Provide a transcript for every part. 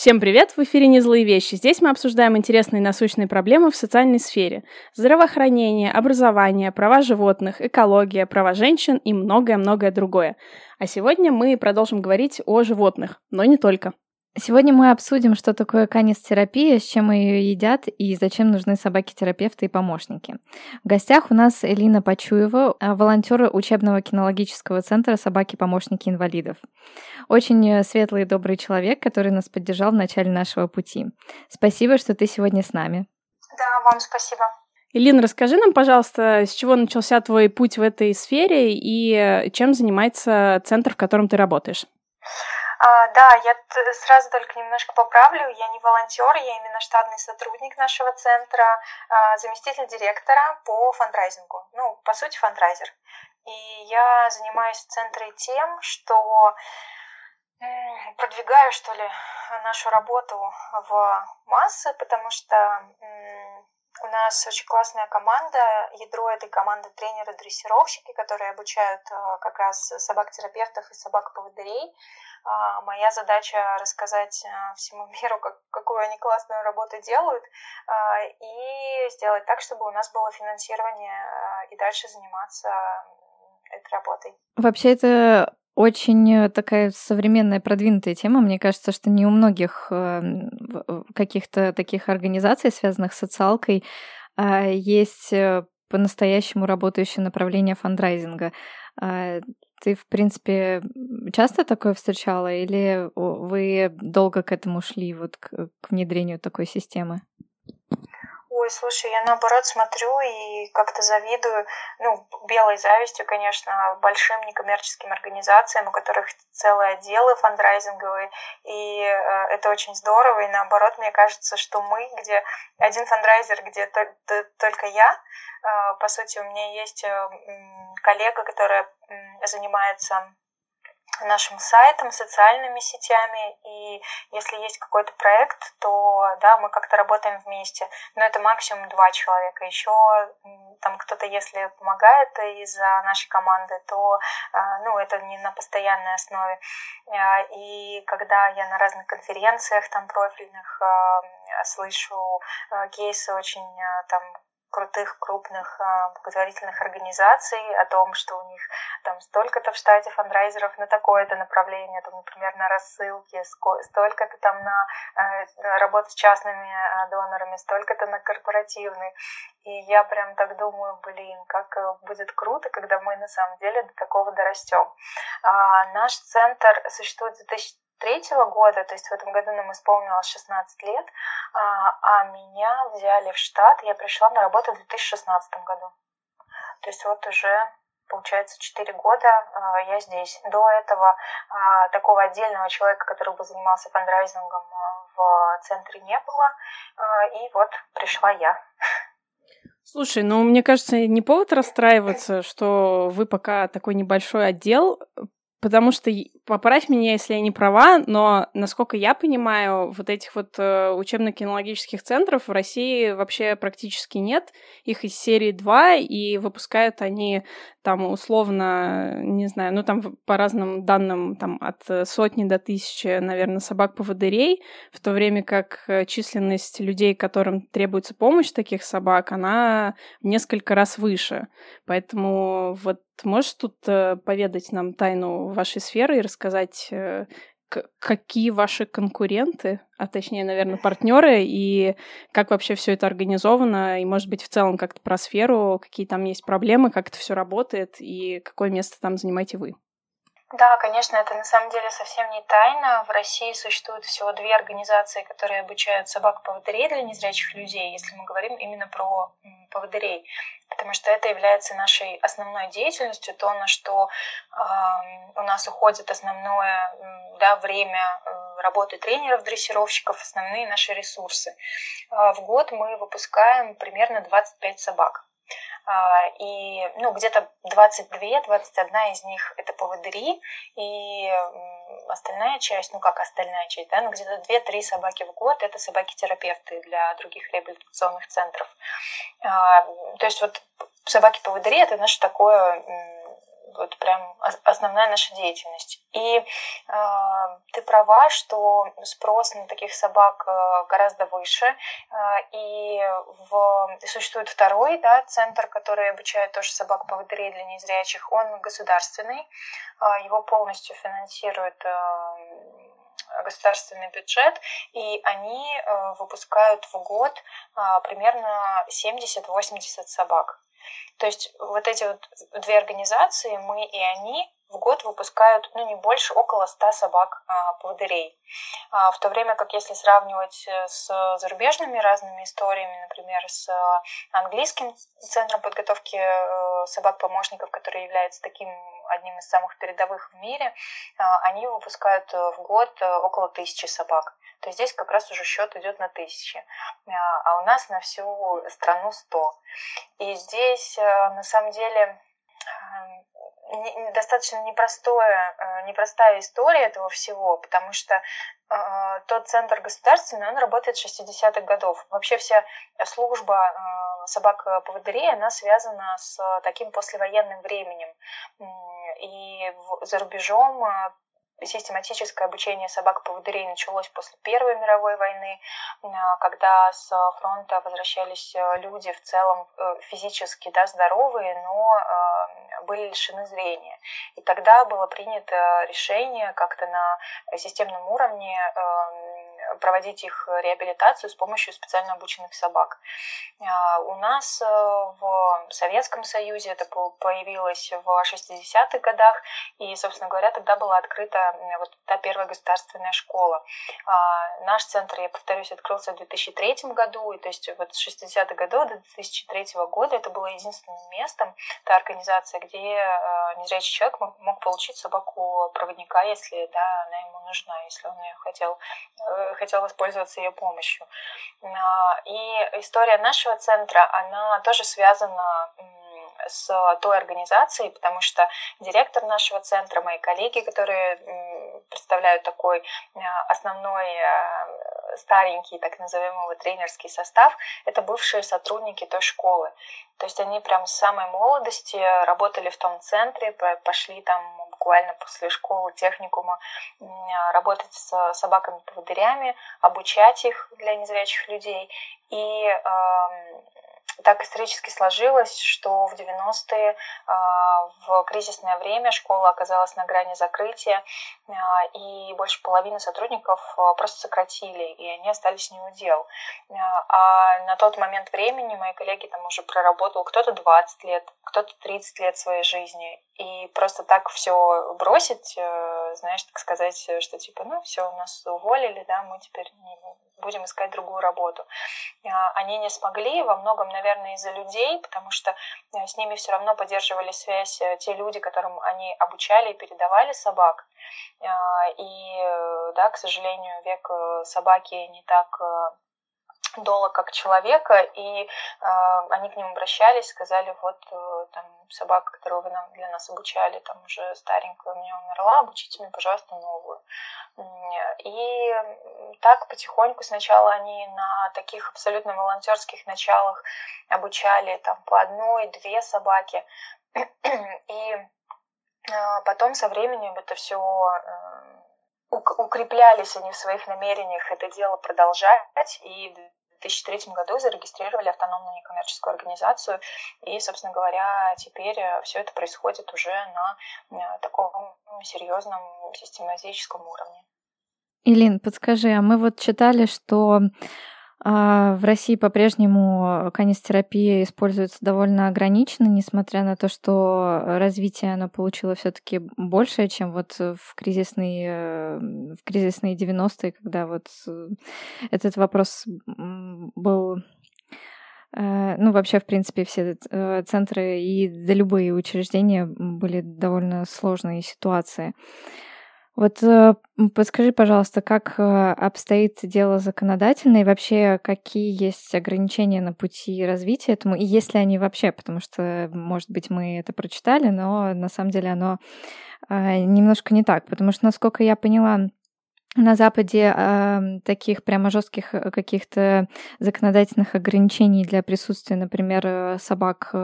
Всем привет! В эфире «Не злые вещи». Здесь мы обсуждаем интересные насущные проблемы в социальной сфере. Здравоохранение, образование, права животных, экология, права женщин и многое-многое другое. А сегодня мы продолжим говорить о животных, но не только. Сегодня мы обсудим, что такое канистерапия, с чем ее едят и зачем нужны собаки-терапевты и помощники. В гостях у нас Элина Почуева, а, волонтер учебного кинологического центра «Собаки-помощники инвалидов». Очень светлый и добрый человек, который нас поддержал в начале нашего пути. Спасибо, что ты сегодня с нами. Да, вам спасибо. Элина, расскажи нам, пожалуйста, с чего начался твой путь в этой сфере и чем занимается центр, в котором ты работаешь? А, да, я сразу только немножко поправлю. Я не волонтер, я именно штатный сотрудник нашего центра, а, заместитель директора по фандрайзингу. Ну, по сути, фандрайзер. И я занимаюсь в центре тем, что продвигаю, что ли, нашу работу в массы, потому что у нас очень классная команда. Ядро этой команды тренеры-дрессировщики, которые обучают а, как раз собак-терапевтов и собак-поводырей. А, моя задача рассказать а, всему миру, как, какую они классную работу делают, а, и сделать так, чтобы у нас было финансирование и дальше заниматься этой работой. Вообще это очень такая современная, продвинутая тема. Мне кажется, что не у многих э, каких-то таких организаций, связанных с социалкой, есть э, по-настоящему работающее направление фандрайзинга. Ты, в принципе, часто такое встречала или вы долго к этому шли, вот к, к внедрению такой системы? Ой, слушай, я наоборот смотрю и как-то завидую, ну, белой завистью, конечно, большим некоммерческим организациям, у которых целые отделы фандрайзинговые, и э, это очень здорово, и наоборот, мне кажется, что мы, где один фандрайзер, где только я, э, по сути, у меня есть э, коллега, которая занимается нашим сайтом, социальными сетями, и если есть какой-то проект, то да, мы как-то работаем вместе, но это максимум два человека. Еще там кто-то, если помогает из нашей команды, то а, ну, это не на постоянной основе. А, и когда я на разных конференциях там профильных а, слышу кейсы очень там крутых крупных а, благотворительных организаций о том, что у них там столько-то в штате фандрайзеров на такое-то направление, там, например, на рассылки, столько-то там на э, работу с частными э, донорами, столько-то на корпоративный. И я прям так думаю, блин, как э, будет круто, когда мы на самом деле до такого дорастем. А, наш центр существует с 2000 третьего года, то есть в этом году нам исполнилось 16 лет, а, а меня взяли в штат, я пришла на работу в 2016 году. То есть вот уже получается, 4 года а, я здесь. До этого а, такого отдельного человека, который бы занимался фандрайзингом в центре не было. И вот пришла я. Слушай, ну мне кажется, не повод расстраиваться, что вы пока такой небольшой отдел, потому что поправь меня, если я не права, но, насколько я понимаю, вот этих вот э, учебно-кинологических центров в России вообще практически нет. Их из серии 2, и выпускают они там условно, не знаю, ну там по разным данным там от сотни до тысячи, наверное, собак-поводырей, в то время как э, численность людей, которым требуется помощь таких собак, она в несколько раз выше. Поэтому вот можешь тут э, поведать нам тайну вашей сферы и рассказать, сказать, э, какие ваши конкуренты, а точнее, наверное, партнеры, и как вообще все это организовано, и, может быть, в целом как-то про сферу, какие там есть проблемы, как это все работает, и какое место там занимаете вы. Да, конечно, это на самом деле совсем не тайна. В России существует всего две организации, которые обучают собак-поводырей для незрячих людей, если мы говорим именно про поводырей, потому что это является нашей основной деятельностью, то, на что э, у нас уходит основное да, время э, работы тренеров, дрессировщиков, основные наши ресурсы. Э, в год мы выпускаем примерно 25 собак. А, и ну, где-то 22-21 из них это поводыри, и остальная часть, ну как остальная часть, да, ну где-то 2-3 собаки в год это собаки-терапевты для других реабилитационных центров. А, то есть вот собаки-поводыри это наше такое вот прям основная наша деятельность. И э, ты права, что спрос на таких собак э, гораздо выше, э, и в, существует второй да, центр, который обучает тоже собак поводырей для незрячих, он государственный, э, его полностью финансирует э, государственный бюджет, и они э, выпускают в год э, примерно 70-80 собак. То есть вот эти вот две организации, мы и они, в год выпускают, ну, не больше, около 100 собак а. А, в то время как если сравнивать э, с зарубежными разными историями, например, с английским центром подготовки э, собак-помощников, который является таким одним из самых передовых в мире, а, они выпускают э, в год около тысячи собак. То есть здесь как раз уже счет идет на тысячи, а у нас на всю страну 100. И здесь на самом деле достаточно непростое, э, непростая история этого всего, потому что э, тот центр государственный, он работает с 60-х годов. Вообще вся служба э, собак-поводырей, она связана с таким послевоенным временем. И за рубежом систематическое обучение собак-поводырей началось после Первой мировой войны, когда с фронта возвращались люди в целом физически да, здоровые, но были лишены зрения. И тогда было принято решение как-то на системном уровне проводить их реабилитацию с помощью специально обученных собак. А, у нас э, в Советском Союзе это появилось в 60-х годах, и, собственно говоря, тогда была открыта вот та первая государственная школа. А, наш центр, я повторюсь, открылся в 2003 году, и то есть вот с 60-х годов до 2003 года это было единственным местом, та организация, где э, незрячий человек мог, получить собаку проводника, если да, она ему нужна, если он ее хотел, э, хотел воспользоваться ее помощью. А, и история нашего центра, она тоже связана с той организацией, потому что директор нашего центра, мои коллеги, которые представляют такой а, основной а, старенький, так называемый тренерский состав, это бывшие сотрудники той школы. То есть они прям с самой молодости работали в том центре, пошли там буквально после школы, техникума, работать с собаками-поводырями, обучать их для незрячих людей. И так исторически сложилось, что в 90-е а, в кризисное время школа оказалась на грани закрытия, а, и больше половины сотрудников а, просто сократили, и они остались не у дел. А на тот момент времени мои коллеги там уже проработал кто-то 20 лет, кто-то 30 лет своей жизни, и просто так все бросить, э, знаешь, так сказать, что типа, ну все, нас уволили, да, мы теперь будем искать другую работу. Они не смогли, во многом, наверное, из-за людей, потому что э, с ними все равно поддерживали связь э, те люди, которым они обучали и передавали собак. И, да, к сожалению, век собаки не так долг как человека, и э, они к ним обращались, сказали, вот э, там собака, которую вы нам, для нас обучали, там уже старенькая у меня умерла, обучите мне, пожалуйста, новую. И так потихоньку сначала они на таких абсолютно волонтерских началах обучали там по одной, две собаки, и э, потом со временем это все э, укреплялись они в своих намерениях это дело продолжать, и 2003 году зарегистрировали автономную некоммерческую организацию, и, собственно говоря, теперь э, все это происходит уже на э, таком серьезном систематическом уровне. Илин, подскажи, а мы вот читали, что в России по-прежнему канистерапия используется довольно ограниченно, несмотря на то, что развитие оно получило все-таки большее, чем вот в кризисные, э, в кризисные 90-е, когда вот э, этот вопрос был э, ну, вообще, в принципе, все центры и да любые учреждения были довольно сложные ситуации. Вот э, подскажи, пожалуйста, как э, обстоит дело законодательно и вообще какие есть ограничения на пути развития этому, и есть ли они вообще, потому что, может быть, мы это прочитали, но на самом деле оно э, немножко не так, потому что, насколько я поняла, на Западе э, таких прямо жестких каких-то законодательных ограничений для присутствия, например, собак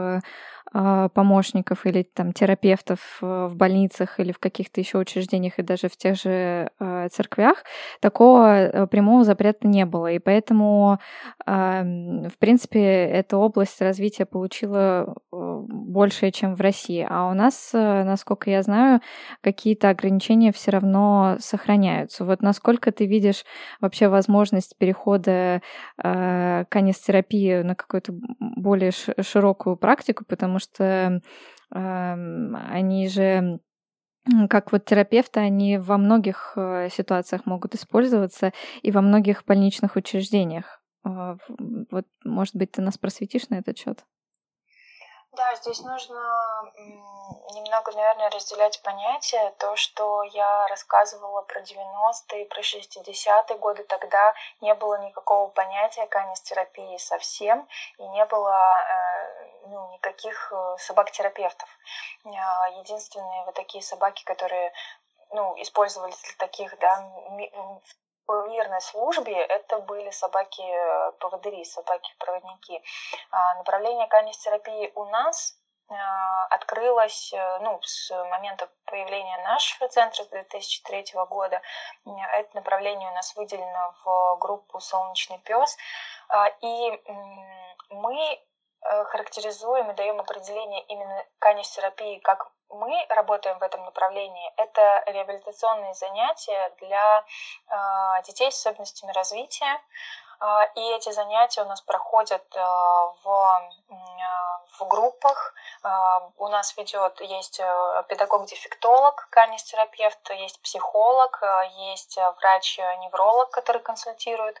помощников или там терапевтов в больницах или в каких-то еще учреждениях и даже в тех же а, церквях, такого э, прямого запрета не было. И поэтому, в принципе, эта область развития получила э, большее, чем в России. А у нас, э, насколько я знаю, какие-то ограничения все равно сохраняются. Вот насколько ты видишь вообще возможность перехода э, канистерапии на какую-то более широкую практику, потому что э, они же как вот терапевты, они во многих э, ситуациях могут использоваться и во многих больничных учреждениях. А, вот, может быть, ты нас просветишь на этот счет? Да, здесь нужно немного, наверное, разделять понятия. То, что я рассказывала про 90-е, про 60-е годы, тогда не было никакого понятия канистерапии совсем, и не было э, ну, никаких э, собак-терапевтов. А, единственные вот такие собаки, которые ну, использовались для таких, да, мирной службе это были собаки-поводыри, э, собаки-проводники. А, направление канистерапии у нас а, открылось э, ну, с момента появления нашего центра с 2003 года. Это направление у нас выделено в группу «Солнечный пес». А, и мы э, характеризуем и даем определение именно канистерапии как мы работаем в этом направлении. Это реабилитационные занятия для э, детей с особенностями развития. А, и эти занятия у нас проходят а, в, а, в группах. У нас ведет, есть э, педагог-дефектолог, канистерапевт, есть психолог, есть врач-невролог, который консультирует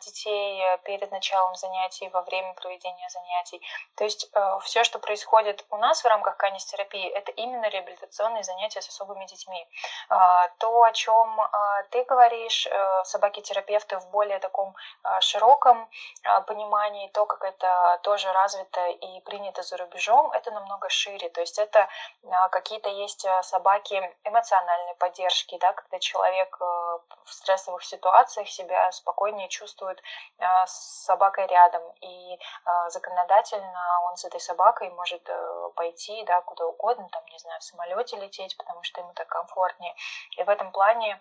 детей перед началом занятий, во время проведения занятий. То есть э, все, что происходит у нас в рамках канистерапии, это именно реабилитационные занятия с особыми детьми. То, о чем ты говоришь, э, собаки-терапевты в более таком таком а, широком а, понимании, то, как это тоже развито и принято за рубежом, это намного шире. То есть это а, какие-то есть собаки эмоциональной поддержки, да, когда человек в стрессовых ситуациях себя спокойнее чувствует с собакой рядом. И законодательно он с этой собакой может э, пойти да, куда угодно, там, не знаю, в самолете лететь, потому что ему так комфортнее. И в этом плане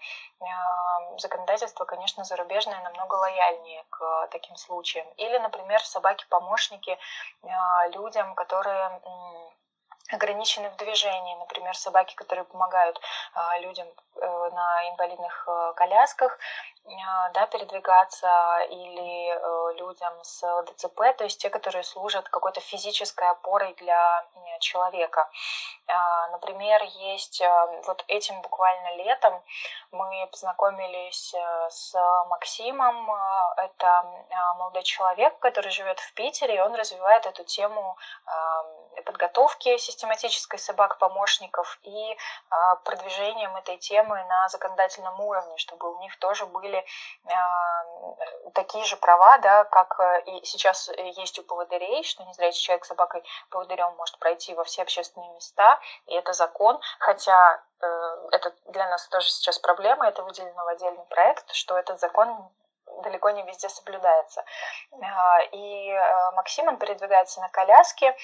законодательство, конечно, зарубежное намного лояльнее к э, таким случаям. Или, например, собаки-помощники э, людям, которые ограничены в движении, например, собаки, которые помогают э, людям на инвалидных колясках, да, передвигаться, или людям с ДЦП, то есть те, которые служат какой-то физической опорой для человека. Например, есть вот этим буквально летом мы познакомились э, с Максимом. Э, это э, молодой человек, который живет в Питере, и он развивает эту тему подготовки систематической собак-помощников и продвижением этой темы на законодательном уровне, чтобы у них тоже были такие же права, да, как и сейчас есть у поводырей, что незрячий человек с собакой-поводырем может пройти во все общественные места, и это закон, хотя это для нас тоже сейчас проблема, это выделено в отдельный проект, что этот закон далеко не везде соблюдается. А, и э, Максим, он передвигается на коляске,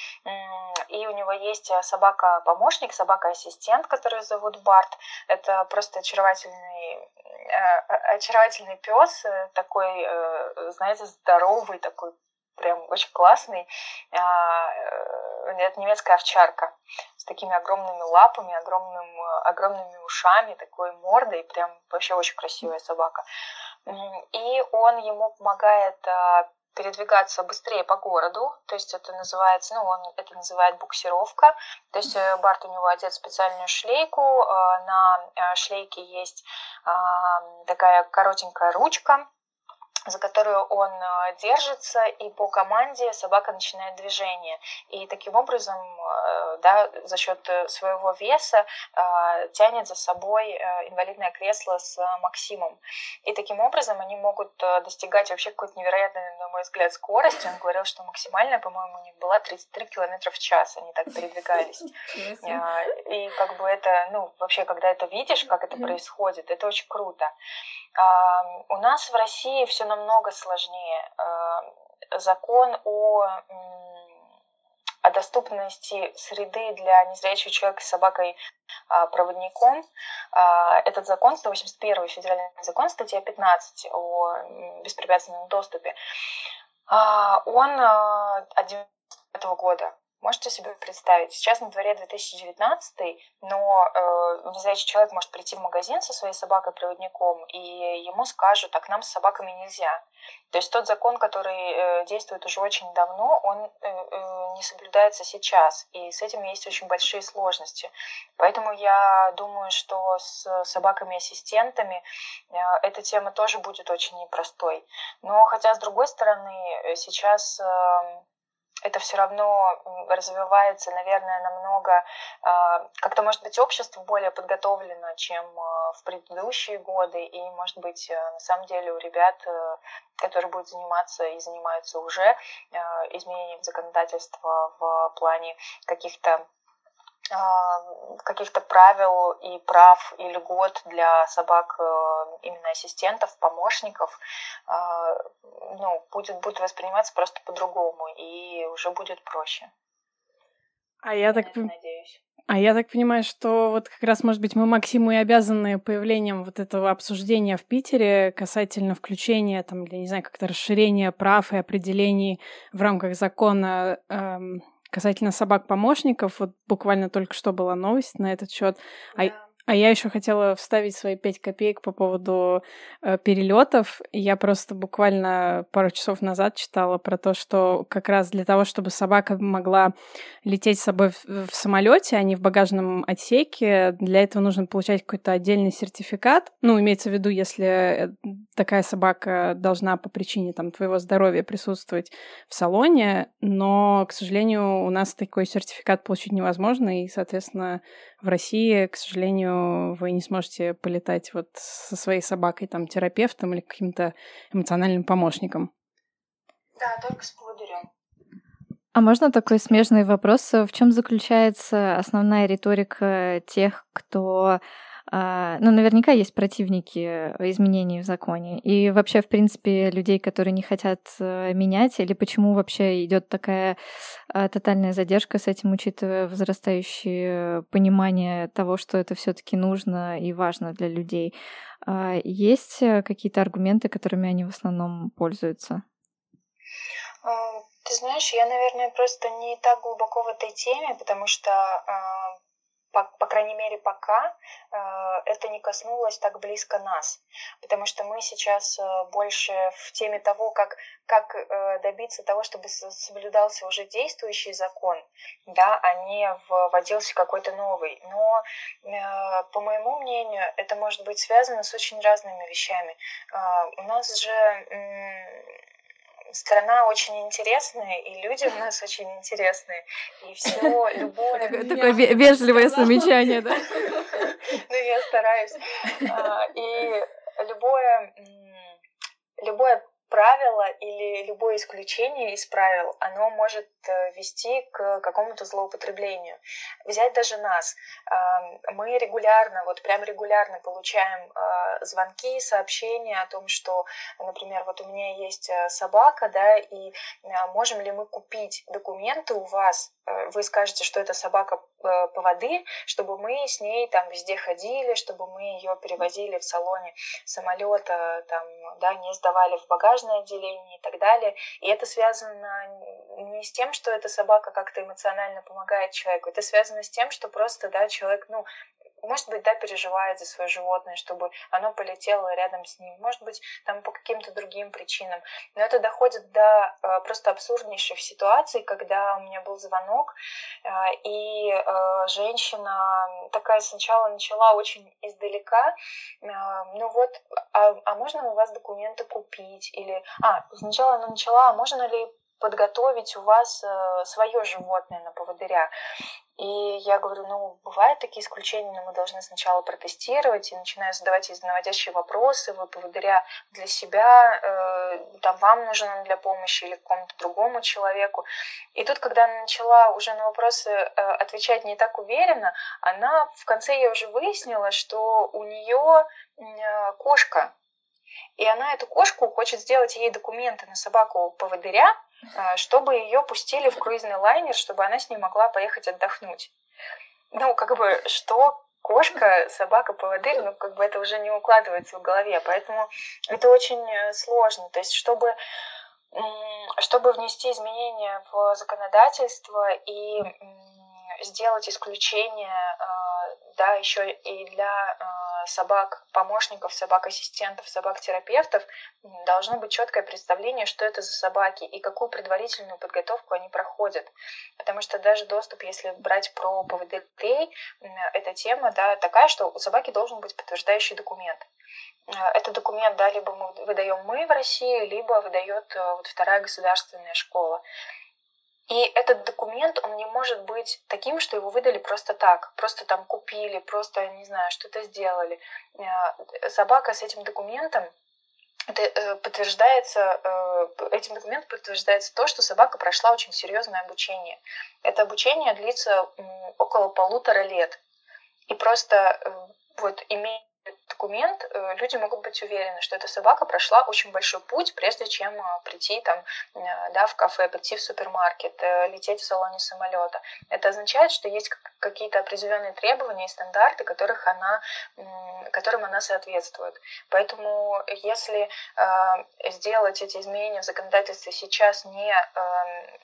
и у него есть собака-помощник, собака-ассистент, которую зовут Барт. Это просто очаровательный э, очаровательный пес, э, такой, знаете, здоровый, такой прям очень классный. А, это немецкая овчарка с такими огромными лапами, огромным, огромными ушами, такой мордой, прям вообще очень красивая собака. И он ему помогает а, передвигаться быстрее по городу, то есть это называется, ну, он это называет буксировка, то есть э, Барт у него одет специальную шлейку, а, на э, шлейке есть такая коротенькая ручка, за которую он э, держится, и по команде собака начинает движение. И таким образом, э, да, за счет э, своего веса тянет за собой инвалидное кресло с Максимом. И таким образом они могут достигать вообще какой-то невероятной, на мой взгляд, скорости. Он говорил, что максимальная, по-моему, у них была 33 км в час. Они так передвигались. И как бы это, ну, вообще, когда это видишь, как это происходит, это очень круто. У нас в России все намного сложнее. Закон о, о доступности среды для незрячего человека с собакой проводником. Этот закон, 181 федеральный закон, статья 15 о беспрепятственном доступе, он от 2009 года. Можете себе представить, сейчас на дворе 2019, но э, незрячий человек может прийти в магазин со своей собакой-проводником, и ему скажут, так нам с собаками нельзя. То есть тот закон, который э, действует уже очень давно, он э, э, не соблюдается сейчас, и с этим есть очень большие сложности. Поэтому я думаю, что с собаками-ассистентами э, эта тема тоже будет очень непростой. Но хотя, с другой стороны, э, сейчас... Э, это все равно развивается, наверное, намного, а, как-то, может быть, общество более подготовлено, чем а, в предыдущие годы, и, может быть, э, на самом деле у ребят, э, которые будут заниматься и занимаются уже э, изменением законодательства в плане каких-то каких-то правил и прав и льгот для собак э, именно ассистентов, помощников, а, ну, будет, будет восприниматься просто по-другому и уже будет проще. А я, я так надеюсь. А я так понимаю, что вот как раз, может быть, мы Максиму и обязаны появлением вот этого обсуждения в Питере касательно включения, там, я не знаю, как-то расширения прав и определений в рамках закона эм, Касательно собак-помощников, вот буквально только что была новость на этот счет. Да. А, а я еще хотела вставить свои пять копеек по поводу э, перелетов. Я просто буквально пару часов назад читала про то, что как раз для того, чтобы собака могла лететь с собой в, в самолете, а не в багажном отсеке, для этого нужно получать какой-то отдельный сертификат. Ну, имеется в виду, если э, такая собака должна по причине там твоего здоровья присутствовать в салоне, но, к сожалению, у нас такой сертификат получить невозможно, и, соответственно, в России, к сожалению, вы не сможете полетать вот со своей собакой, там, терапевтом или каким-то эмоциональным помощником. Да, только с поводырем. А можно такой смежный вопрос? В чем заключается основная риторика тех, кто ну, наверняка есть противники э, изменений в законе. И вообще, в принципе, людей, которые не хотят э, менять, или почему вообще идет такая а, тотальная задержка с этим, учитывая возрастающее понимание того, что это все-таки нужно и важно для людей. А, есть э, какие-то аргументы, которыми они в основном пользуются? Ты знаешь, я, наверное, просто не так глубоко в этой теме, потому что по, по крайней мере, пока э, это не коснулось так близко нас, потому что мы сейчас э, больше в теме того, как, как э, добиться того, чтобы соблюдался уже действующий закон, да, а не вводился какой-то новый. Но, э, по моему мнению, это может быть связано с очень разными вещами. Э, у нас же... Э, страна очень интересная, и люди у нас очень интересные. И все, любое... Такое вежливое замечание, да? Ну, я стараюсь. А, и любое любое правило или любое исключение из правил, оно может э, вести к какому-то злоупотреблению. Взять даже нас. Мы регулярно, вот прям регулярно получаем э, звонки, сообщения о том, что, например, вот у меня есть э, собака, да, и можем ли мы купить документы у вас, вы скажете, что это собака поводы, чтобы мы с ней там везде ходили, чтобы мы ее перевозили в салоне самолета, там, да, не сдавали в багаж багажное отделение и так далее. И это связано не с тем, что эта собака как-то эмоционально помогает человеку, это связано с тем, что просто, да, человек, ну, может быть, да, переживает за свое животное, чтобы оно полетело рядом с ним, может быть, там по каким-то другим причинам. Но это доходит до э, просто абсурднейших ситуаций, когда у меня был звонок, э, и э, женщина такая сначала начала очень издалека, э, ну вот, а, а можно у вас документы купить? Или, а, сначала она начала, а можно ли подготовить у вас э, свое животное на поводыря. И я говорю, ну, бывают такие исключения, но мы должны сначала протестировать, и начинаю задавать наводящие вопросы, вы поводыря для себя, э, там, вам нужен он для помощи или какому-то другому человеку. И тут, когда она начала уже на вопросы э, отвечать не так уверенно, она в конце я уже выяснила, что у нее э, кошка, И она эту кошку хочет сделать ей документы на собаку поводыря, э, чтобы ее пустили в круизный лайнер, чтобы она с ней могла поехать отдохнуть. Ну, как бы, что кошка, собака, поводырь, ну, как бы это уже не укладывается в голове, поэтому это очень э, сложно. То есть, чтобы чтобы внести изменения в законодательство и сделать исключение, а, да, еще и для собак помощников, собак ассистентов, собак терапевтов должно быть четкое представление, что это за собаки и какую предварительную подготовку они проходят. Потому что даже доступ, если брать про поводырей, эта тема да, такая, что у собаки должен быть подтверждающий документ. А, этот документ, да, либо мы выдаем мы в России, либо выдает вот вторая государственная школа. И этот документ, он не может быть таким, что его выдали просто так, просто там купили, просто, не знаю, что-то сделали. Э, собака с этим документом, это э, подтверждается, э, этим документом подтверждается то, что собака прошла очень серьезное обучение. Это обучение длится около полутора лет. И просто вот имея документ, э, люди могут быть уверены, что эта собака прошла очень большой путь, прежде чем э, прийти там, э, да, в кафе, прийти в супермаркет, лететь в салоне самолета. Это означает, что есть какие-то определенные требования и стандарты, которых она, которым она соответствует. Поэтому если сделать эти изменения в законодательстве сейчас не эм,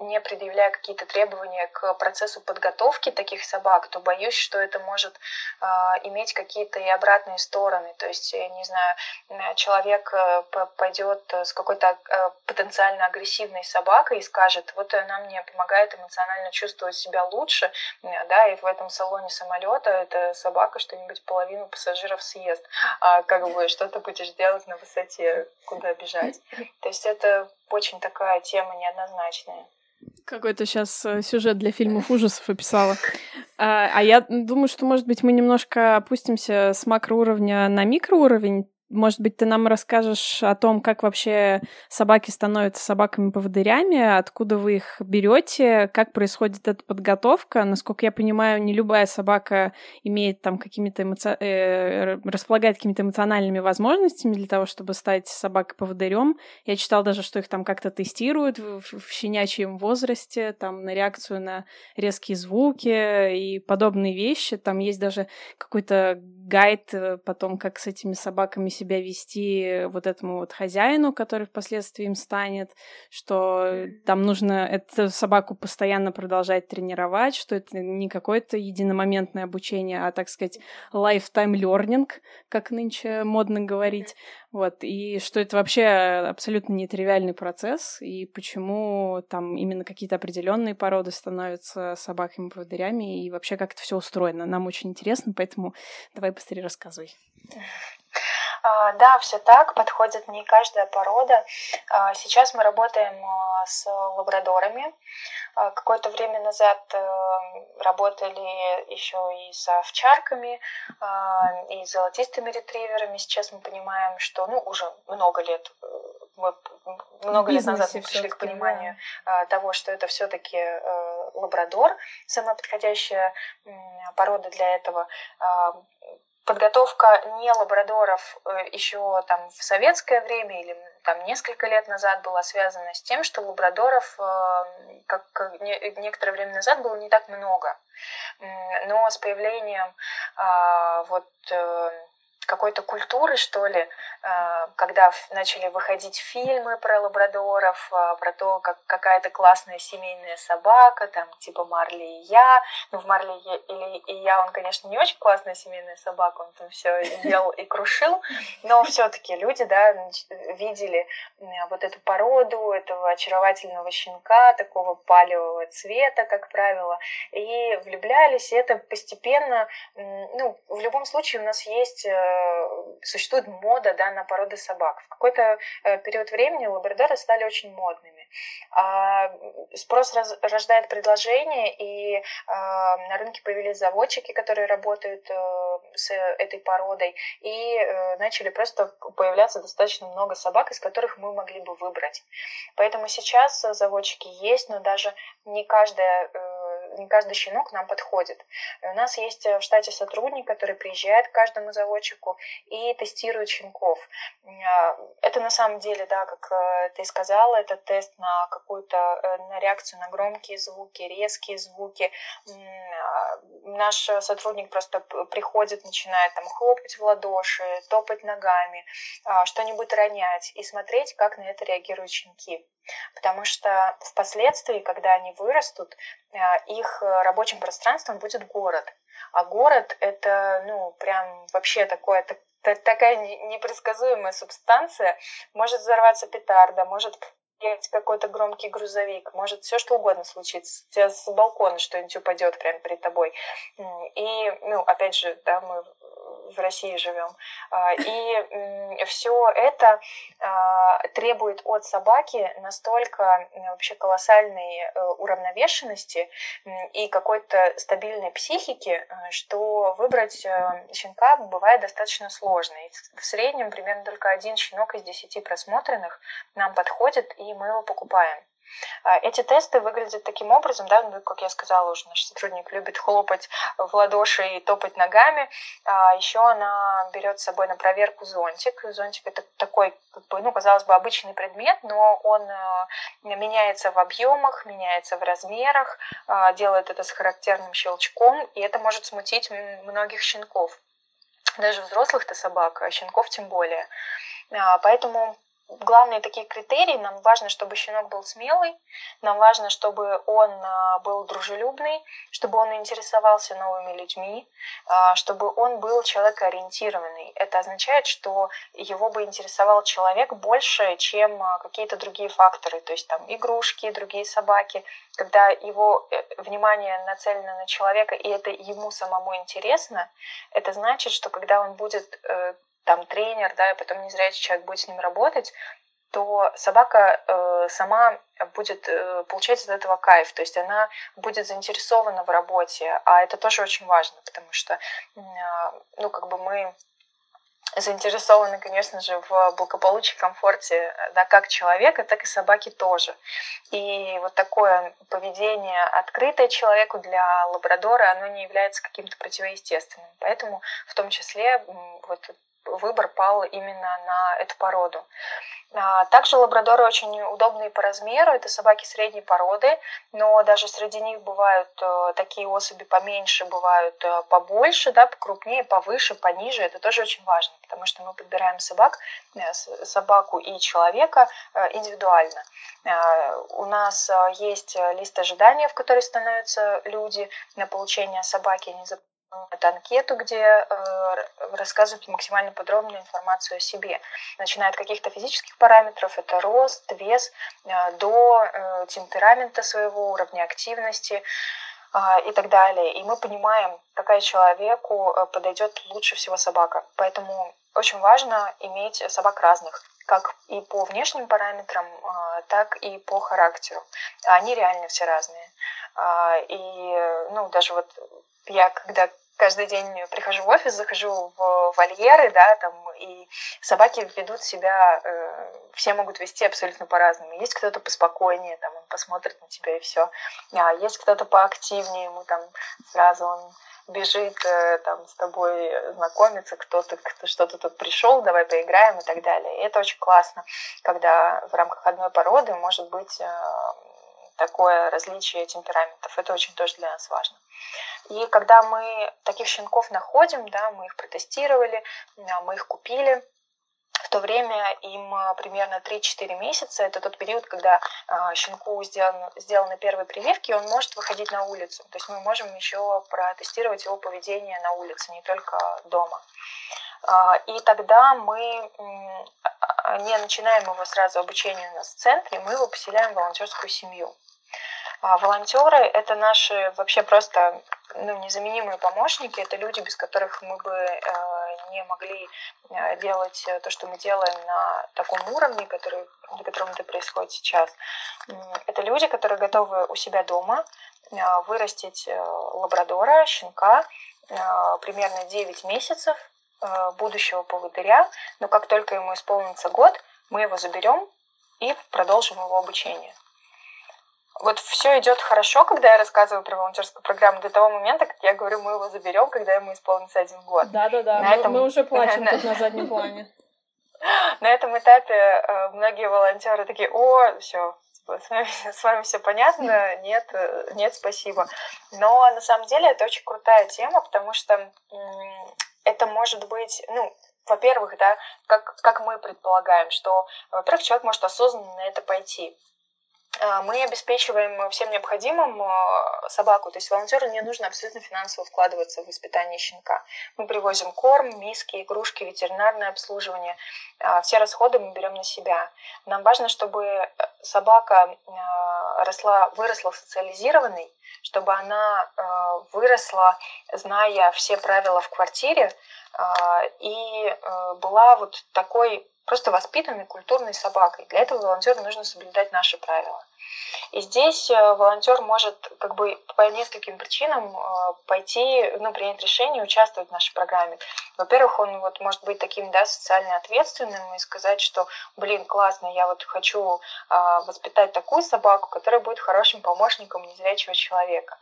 не предъявляя какие-то требования к процессу подготовки таких собак, то боюсь, что это может э, иметь какие-то и обратные стороны. То есть, я не знаю, человек э, пойдет с какой-то э, потенциально агрессивной собакой и скажет, вот она мне помогает эмоционально чувствовать себя лучше, да, и в этом салоне самолета эта собака что-нибудь половину пассажиров съест, а как бы что ты будешь делать на высоте, куда бежать. То есть это очень такая тема неоднозначная. Какой-то сейчас э, сюжет для фильмов ужасов описала. А, а я думаю, что, может быть, мы немножко опустимся с макроуровня на микроуровень, может быть, ты нам расскажешь о том, как вообще собаки становятся собаками-поводырями, откуда вы их берете, как происходит эта подготовка. Насколько я понимаю, не любая собака имеет там какими-то эмоци... э, располагает какими-то эмоциональными возможностями для того, чтобы стать собакой-поводырем. Я читала даже, что их там как-то тестируют в, в щенячьем возрасте, там на реакцию на резкие звуки и подобные вещи. Там есть даже какой-то гайд э, потом, как с этими собаками себя вести вот этому вот хозяину, который впоследствии им станет, что там нужно эту собаку постоянно продолжать тренировать, что это не какое-то единомоментное обучение, а, так сказать, lifetime learning, как нынче модно говорить. Вот, и что это вообще абсолютно нетривиальный процесс, и почему там именно какие-то определенные породы становятся собаками-поводырями, и вообще как это все устроено. Нам очень интересно, поэтому давай быстрее рассказывай. А, да, все так, подходит не каждая порода. А, сейчас мы работаем а, с лабрадорами. Какое-то время назад э, работали еще и с овчарками, и с золотистыми ретриверами. Сейчас мы понимаем, что, ну, уже много лет э, мы много лет назад мы пришли к пониманию да. того, что это все-таки э, лабрадор, самая подходящая порода для этого подготовка не лабрадоров э, еще там в советское время или там несколько лет назад была связана с тем, что лабрадоров э, как некоторое время назад было не так много. Но с появлением а, вот э, какой-то культуры, что ли, а, когда начали выходить фильмы про лабрадоров, а, про то, как какая-то классная семейная собака, там, типа Марли и я. Ну, в Марли или и я, он, конечно, не очень классная семейная собака, он там все ел и крушил, но все-таки люди, да, видели вот эту породу, этого очаровательного щенка, такого палевого цвета, как правило, и влюблялись, и это постепенно, ну, в любом случае у нас есть э, Э, существует мода да, на породы собак. В какой-то э, период времени лабрадоры стали очень модными. А спрос рождает предложение, и а, на рынке появились заводчики, которые работают э, с этой породой, и начали просто появляться достаточно много собак, из которых мы могли бы выбрать. Поэтому сейчас заводчики есть, но даже не каждая не каждый щенок нам подходит. И у нас есть в штате сотрудник, который приезжает к каждому заводчику и тестирует щенков. Это на самом деле, да, как ты сказала, это тест на какую-то на реакцию на громкие звуки, резкие звуки. Наш сотрудник просто приходит, начинает там хлопать в ладоши, топать ногами, что-нибудь ронять и смотреть, как на это реагируют щенки. Потому что впоследствии, когда они вырастут, э, их рабочим пространством будет город. А город — это, ну, прям вообще такое, такая непредсказуемая субстанция. Может взорваться петарда, может какой-то громкий грузовик, может все что угодно случиться, у тебя с балкона что-нибудь упадет прямо перед тобой. И, ну, опять же, да, мы в России живем. А, и все это а, требует от собаки настолько вообще колоссальной э, уравновешенности и какой-то стабильной психики, э, что выбрать э, щенка бывает достаточно сложно. И в среднем примерно только один щенок из десяти просмотренных нам подходит, и мы его покупаем. А, эти тесты выглядят таким образом, да, ну, как я сказала уже, наш сотрудник любит хлопать в ладоши и топать ногами. А, Еще она берет с собой на проверку зонтик. Зонтик это такой, как бы, ну, казалось бы, обычный предмет, но он а, меняется в объемах, меняется в размерах, делает это с характерным щелчком, и это может смутить многих щенков. Даже взрослых-то собак, а щенков тем более. Поэтому главные такие критерии. Нам важно, чтобы щенок был смелый, нам важно, чтобы он а, был дружелюбный, чтобы он интересовался новыми людьми, а, чтобы он был человекоориентированный. Это означает, что его бы интересовал человек больше, чем а, какие-то другие факторы, то есть там игрушки, другие собаки. Когда его э, внимание нацелено на человека, и это ему самому интересно, это значит, что когда он будет э, там тренер, да, и потом незрячий человек будет с ним работать, то собака э, сама будет э, получать от этого кайф, то есть она будет заинтересована в работе, а это тоже очень важно, потому что, э, ну, как бы мы заинтересованы, конечно же, в благополучии, комфорте, да, как человека, так и собаки тоже. И вот такое поведение, открытое человеку для лабрадора, оно не является каким-то противоестественным. Поэтому в том числе вот выбор пал именно на эту породу. А, также лабрадоры очень удобные по размеру, это собаки средней породы, но даже среди них бывают э, такие особи поменьше, бывают э, побольше, да, покрупнее, повыше, пониже, это тоже очень важно, потому что мы подбираем собак, э, собаку и человека индивидуально. У нас есть лист ожидания, в который становятся люди на получение собаки, они это анкету, где э, рассказывают максимально подробную информацию о себе. Начиная от каких-то физических параметров, это рост, вес, э, до э, темперамента своего, уровня активности и так далее. И мы понимаем, какая человеку подойдет лучше всего собака. Поэтому очень важно иметь собак разных, как и по внешним параметрам, так и по характеру. Они реально все разные. И, ну, даже вот я когда каждый день прихожу в офис, захожу в вольеры, да, там, и собаки ведут себя, э, все могут вести абсолютно по-разному. Есть кто-то поспокойнее, там, он посмотрит на тебя и все. А есть кто-то поактивнее, ему там сразу он бежит э, там с тобой знакомиться, кто-то кто что-то тут пришел, давай поиграем и так далее. И это очень классно, когда в рамках одной породы может быть э, такое различие темпераментов. Это очень тоже для нас важно. И когда мы таких щенков находим, да, мы их протестировали, мы их купили, в то время им а, примерно 3-4 месяца. Это тот период, когда а, щенку сделан, сделаны первые прививки, и он может выходить на улицу. То есть мы можем еще протестировать его поведение на улице, не только дома. А, и тогда мы не начинаем его сразу обучение у нас в центре, мы его поселяем в волонтерскую семью. А волонтеры – это наши вообще просто ну, незаменимые помощники, это люди, без которых мы бы э, не могли э, делать то, что мы делаем на таком уровне, который, на котором это происходит сейчас. Это люди, которые готовы у себя дома э, вырастить лабрадора, щенка, примерно 9 месяцев будущего поводыря, но как только ему исполнится год, мы его заберем и продолжим его обучение. вот все идет хорошо, когда я рассказываю про волонтерскую программу, до того момента, как я говорю, мы его заберем, когда ему исполнится один год. Да, да, да. Мы, этом... мы уже плачем тут на заднем плане. На этом этапе э, многие волонтеры такие: о, все, с вами, с вами все понятно, нет, э, нет, спасибо. Но на самом деле это очень крутая тема, потому что это может быть, ну, во-первых, да, как, как мы предполагаем, что, во-первых, человек может осознанно на это пойти. А, мы обеспечиваем всем необходимым а, собаку, то есть волонтеру не нужно абсолютно финансово вкладываться в воспитание щенка. Мы привозим корм, миски, игрушки, ветеринарное обслуживание. А, все расходы мы берем на себя. Нам важно, чтобы э, собака росла, выросла социализированной, чтобы она выросла, зная все правила в квартире, и э, была вот такой просто воспитанной культурной собакой. Для этого волонтеру нужно соблюдать наши правила. И здесь э, волонтер может как бы по нескольким причинам э, пойти, ну, принять решение участвовать в нашей программе. Во-первых, он вот может быть таким, да, социально ответственным и сказать, что, блин, классно, я вот хочу а, воспитать такую собаку, которая будет хорошим помощником незрячего человека.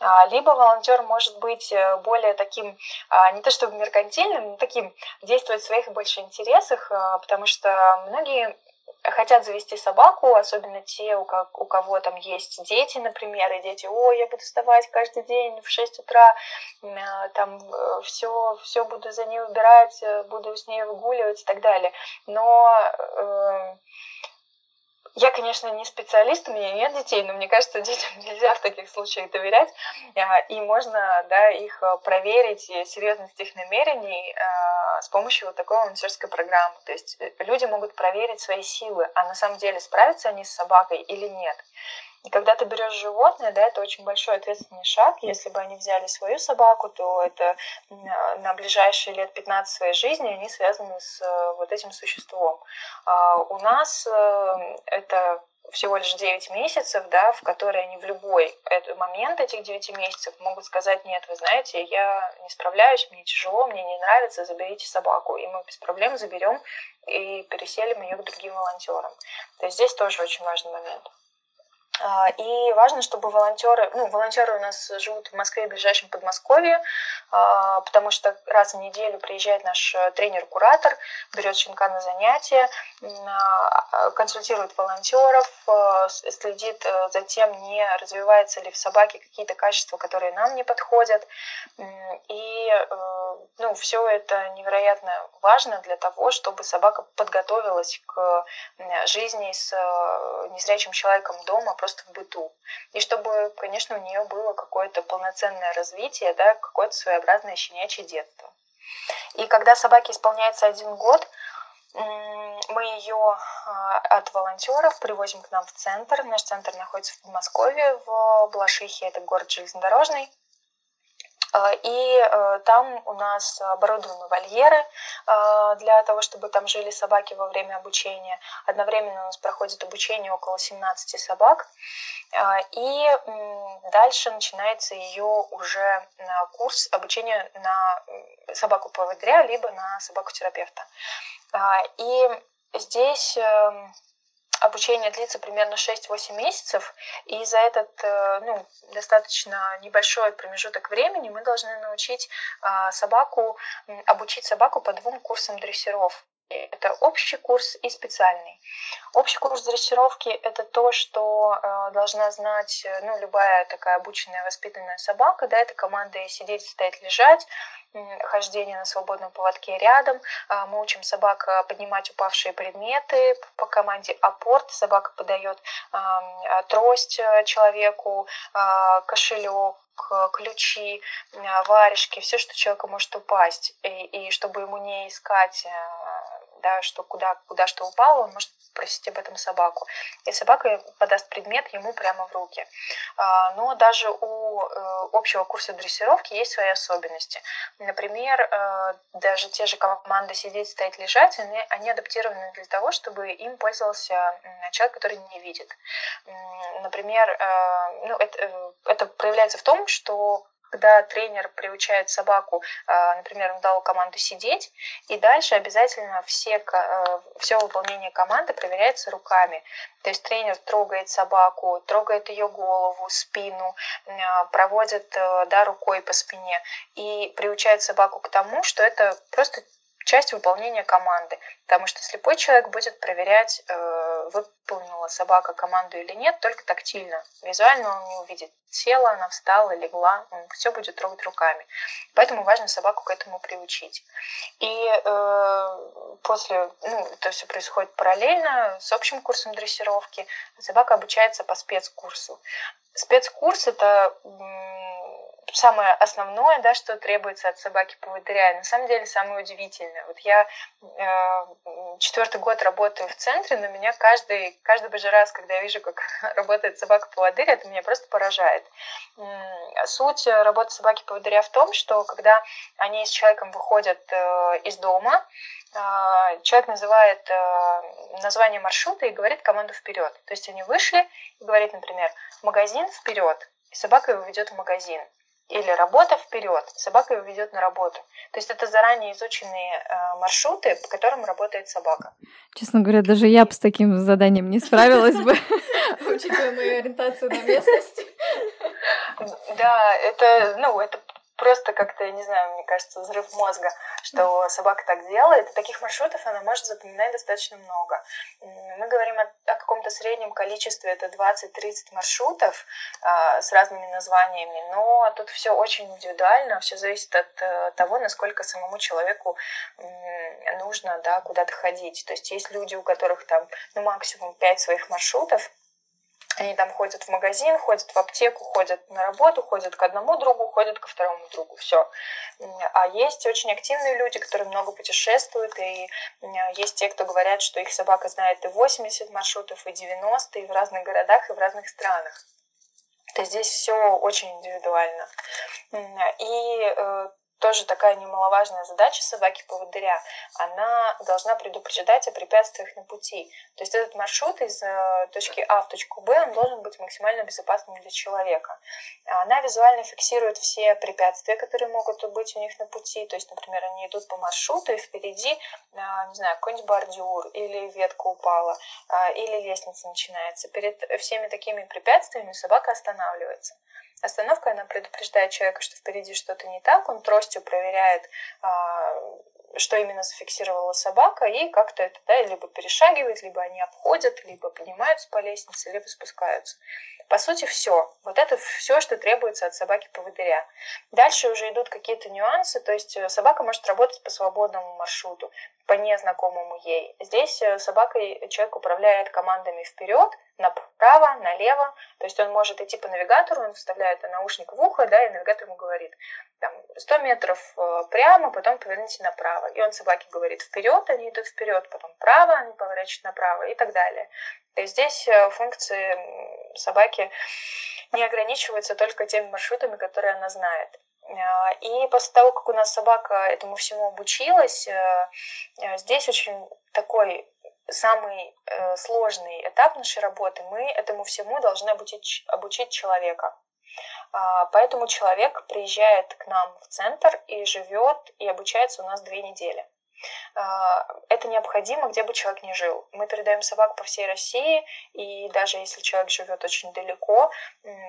А, либо волонтер может быть э, более таким, а, не то чтобы меркантильным, но таким, действовать в своих больше интересах, потому что многие хотят завести собаку, особенно те, у, у кого там есть дети, например, и дети, о, я буду вставать каждый день в 6 утра, а, там все, э, все буду за ней убирать, э, буду с ней выгуливать и так далее. Но э, я, конечно, не специалист, у меня нет детей, но мне кажется, детям нельзя в таких случаях доверять, а, и можно да, их э, проверить, серьезность их намерений а, с помощью вот такой волонтерской программы. То есть э, люди могут проверить свои силы, а на самом деле справятся они с собакой или нет. И когда ты берешь животное, да, это очень большой ответственный шаг. Если бы они взяли свою собаку, то это на ближайшие лет 15 своей жизни они связаны с э, вот этим существом. А у нас э, это всего лишь 9 месяцев, да, в которые они в любой момент этих 9 месяцев могут сказать, нет, вы знаете, я не справляюсь, мне тяжело, мне не нравится, заберите собаку. И мы без проблем заберем и переселим ее к другим волонтерам. То есть здесь тоже очень важный момент. А, и важно, чтобы волонтеры, ну, волонтеры у нас живут в Москве и ближайшем Подмосковье, а, потому что раз в неделю приезжает наш э, тренер-куратор, берет щенка на занятия, а, консультирует волонтеров, э, следит э, за тем, не развиваются ли в собаке какие-то качества, которые нам не подходят. И ну, все это невероятно важно для того, чтобы собака подготовилась к жизни с незрячим человеком дома, просто в быту. И чтобы, конечно, у нее было какое-то полноценное развитие, да, какое-то своеобразное щенячье детство. И когда собаке исполняется один год, мы ее а, от волонтеров привозим к нам в центр. Наш центр находится в Подмосковье, в Балашихе, это город железнодорожный. А, и э, там у нас оборудованы вольеры а, для того, чтобы там жили собаки во время обучения. Одновременно у нас проходит обучение около 17 собак. А, и дальше начинается ее уже курс обучения на собаку поводыря, либо на собаку-терапевта. И здесь эм, обучение длится примерно 6-8 месяцев, и за этот э, ну, достаточно небольшой промежуток времени мы должны научить а, собаку, обучить собаку по двум курсам дрессировки. Это общий курс и специальный. Общий курс дрессировки – это то, что э, должна знать э, ну, любая такая обученная, воспитанная собака. Да, это команда сидеть, стоять, лежать, хождение на свободном поводке рядом. А, мы учим собак а, поднимать упавшие предметы по команде апорт. Собака подает а, трость человеку, кошелек, ключи, варежки, все, что человеку может упасть. И, и чтобы ему не искать да, что куда, куда что упало, он может просить об этом собаку. И собака подаст предмет ему прямо в руки. А, но даже у э, общего курса дрессировки есть свои особенности. Например, э, даже те же команды сидеть, стоять, лежать, они, они адаптированы для того, чтобы им пользовался человек, который не видит. Например, э, ну, это, это проявляется в том, что когда тренер приучает собаку, а, например, он дал команду сидеть, и дальше обязательно все, э, все выполнение команды проверяется руками. То есть тренер трогает собаку, трогает ее голову, спину, а, проводит э, да, рукой по спине и приучает собаку к тому, что это просто часть выполнения команды. Потому что слепой человек будет проверять, э, выполнила собака команду или нет, только тактильно. Визуально он не увидит, села она, встала, легла, он все будет трогать руками. Поэтому важно собаку к этому приучить. И э, после, ну, это все происходит параллельно с общим курсом дрессировки. Собака обучается по спецкурсу. Спецкурс это самое основное, да, что требуется от собаки-поводыря. На самом деле самое удивительное. Вот я э, четвертый год работаю в центре, но меня каждый, каждый божий раз, когда я вижу, как работает собака-поводырь, это меня просто поражает. Суть работы собаки-поводыря в том, что когда они с человеком выходят э, из дома, э, человек называет э, название маршрута и говорит команду вперед. То есть они вышли и говорит, например, магазин вперед, и собака его ведет в магазин или работа вперед, собака его ведет на работу. То есть это заранее изученные э, маршруты, по которым работает собака. Честно говоря, даже я бы с таким заданием не справилась бы, учитывая мою ориентацию на местность. Да, это, ну, это просто как-то, я не знаю, мне кажется, взрыв мозга, что собака так делает. И таких маршрутов она может запоминать достаточно много. Мы говорим о, о каком-то среднем количестве, это 20-30 маршрутов э, с разными названиями, но тут все очень индивидуально, все зависит от э, того, насколько самому человеку э, нужно да, куда-то ходить. То есть есть люди, у которых там ну, максимум 5 своих маршрутов, они там ходят в магазин, ходят в аптеку, ходят на работу, ходят к одному другу, ходят ко второму другу. Все. А есть очень активные люди, которые много путешествуют, и есть те, кто говорят, что их собака знает и 80 маршрутов, и 90, и в разных городах, и в разных странах. То есть здесь все очень индивидуально. И э, тоже такая немаловажная задача собаки-поводыря. Она должна предупреждать о препятствиях на пути. То есть этот маршрут из э, точки А в точку Б, он должен быть максимально безопасным для человека. Она визуально фиксирует все препятствия, которые могут быть у них на пути. То есть, например, они идут по маршруту, и впереди, э, не знаю, какой-нибудь бордюр, или ветка упала, э, или лестница начинается. Перед всеми такими препятствиями собака останавливается. Остановка, она предупреждает человека, что впереди что-то не так, он тростью проверяет, а, что именно зафиксировала собака, и как-то это, да, либо перешагивает, либо они обходят, либо поднимаются по лестнице, либо спускаются. По сути, все. Вот это все, что требуется от собаки-поводыря. Дальше уже идут какие-то нюансы, то есть э, собака может работать по свободному маршруту, по незнакомому ей. Здесь э, собакой человек управляет командами вперед, направо, налево. То есть он может идти по навигатору, он вставляет наушник в ухо, да, и навигатор ему говорит, там, 100 метров э, прямо, потом поверните направо. И он собаке говорит вперед, они идут вперед, потом право, они поворачивают направо и так далее. То есть здесь э, функции собаки не ограничиваются только теми маршрутами, которые она знает. А, и после того, как у нас собака этому всему обучилась, здесь очень такой самый э, сложный этап нашей работы, мы этому всему должны обучить, обучить человека. А, поэтому человек приезжает к нам в центр и живет и обучается у нас две недели. А, это необходимо, где бы человек ни жил. Мы передаем собак по всей России, и даже если человек живет очень далеко,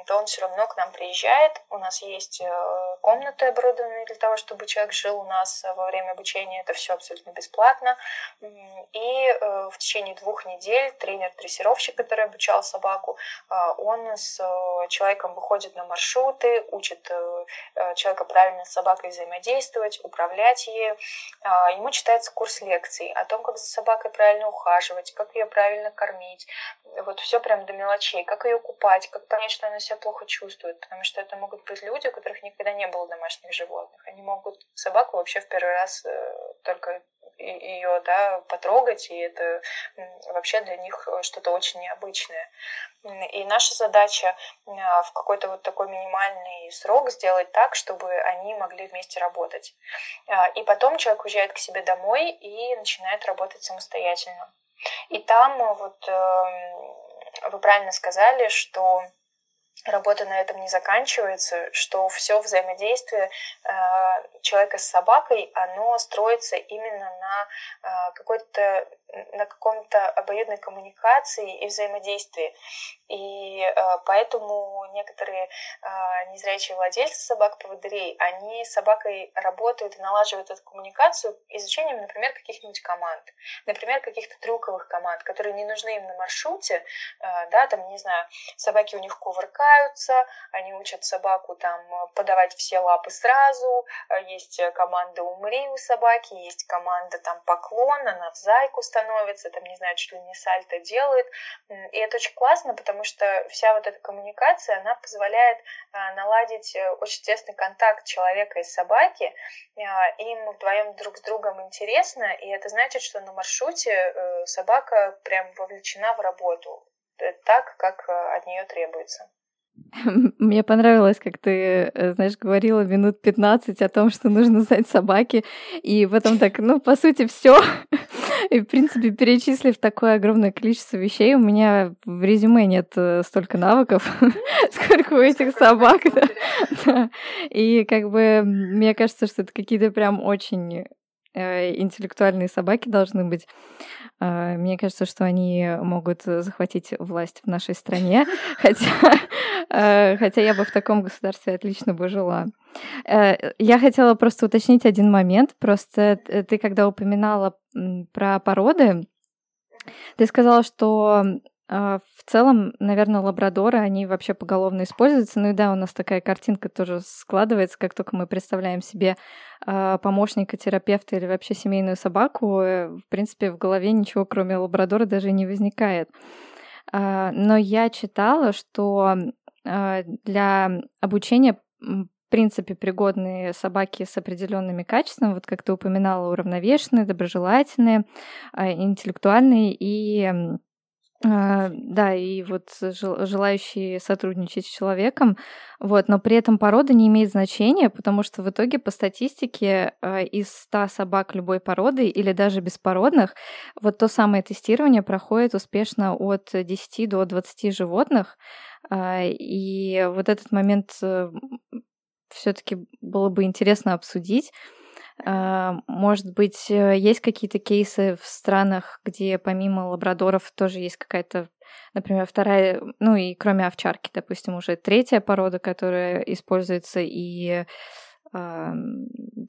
то он все равно к нам приезжает. У нас есть э, комнаты оборудованные для того, чтобы человек жил у нас во время обучения. Это все абсолютно бесплатно. И э, в течение двух недель тренер-дрессировщик, который обучал собаку, а, он с э, человеком выходит на маршруты, учит человека правильно с собакой взаимодействовать, управлять ею. А, ему читается курс лекций о том, как за собакой правильно ухаживать, как ее правильно кормить. Вот все прям до мелочей. Как ее купать, как понять, что она себя плохо чувствует. Потому что это могут быть люди, у которых никогда не было домашних животных. Они могут собаку вообще в первый раз э, только ее да, потрогать, и это вообще для них что-то очень необычное. И наша задача в какой-то вот такой минимальный срок сделать так, чтобы они могли вместе работать. А, и потом человек уезжает к себе домой и начинает работать самостоятельно. И там вот эм, вы правильно сказали, что работа на этом не заканчивается, что все взаимодействие э, человека с собакой, оно строится именно на э, какой-то на каком-то обоюдной коммуникации и взаимодействии. И э, поэтому некоторые э, незрячие владельцы собак-поводырей, они с собакой работают и налаживают эту коммуникацию изучением, например, каких-нибудь команд. Например, каких-то трюковых команд, которые не нужны им на маршруте. Э, да, там, не знаю, собаки у них кувыркаются, они учат собаку там подавать все лапы сразу, э, есть команда «умри» у собаки, есть команда там «поклон», она в зайку становится, там, не знаю, чуть ли не сальто делает. И это очень классно, потому что вся вот эта коммуникация, она позволяет наладить э, очень тесный контакт человека и собаки. Им вдвоем друг с другом интересно, и это значит, что на маршруте э, собака прям вовлечена в работу э, так, как от нее требуется. Мне понравилось, как ты, э, знаешь, говорила минут 15 о том, что нужно знать собаки, и потом так, ну, по сути, все. И, в принципе, перечислив такое огромное количество вещей, у меня в резюме нет э, столько навыков, сколько у этих собак. И как бы мне кажется, что это какие-то прям очень интеллектуальные собаки должны быть. А, мне кажется, что они могут захватить власть в нашей стране, хотя, э, хотя я бы в таком государстве отлично бы жила. Э, я хотела просто уточнить один момент. Просто ты, когда упоминала про породы, ты сказала, что в целом, наверное, лабрадоры, они вообще поголовно используются. Ну и да, у нас такая картинка тоже складывается, как только мы представляем себе а, помощника, терапевта или вообще семейную собаку, э, в принципе, в голове ничего, кроме лабрадора, даже не возникает. А, но я читала, что для обучения в принципе, пригодные собаки с определенными качествами, вот как ты упоминала, уравновешенные, доброжелательные, интеллектуальные и а, да, и вот желающие сотрудничать с человеком, вот, но при этом порода не имеет значения, потому что в итоге по статистике а, из 100 собак любой породы или даже беспородных, вот то самое тестирование проходит успешно от 10 до 20 животных, а, и вот этот момент э, все-таки было бы интересно обсудить, может быть, э, есть какие-то кейсы в странах, где помимо лабрадоров тоже есть какая-то, например, вторая, ну и кроме овчарки, допустим, уже третья порода, которая используется и э,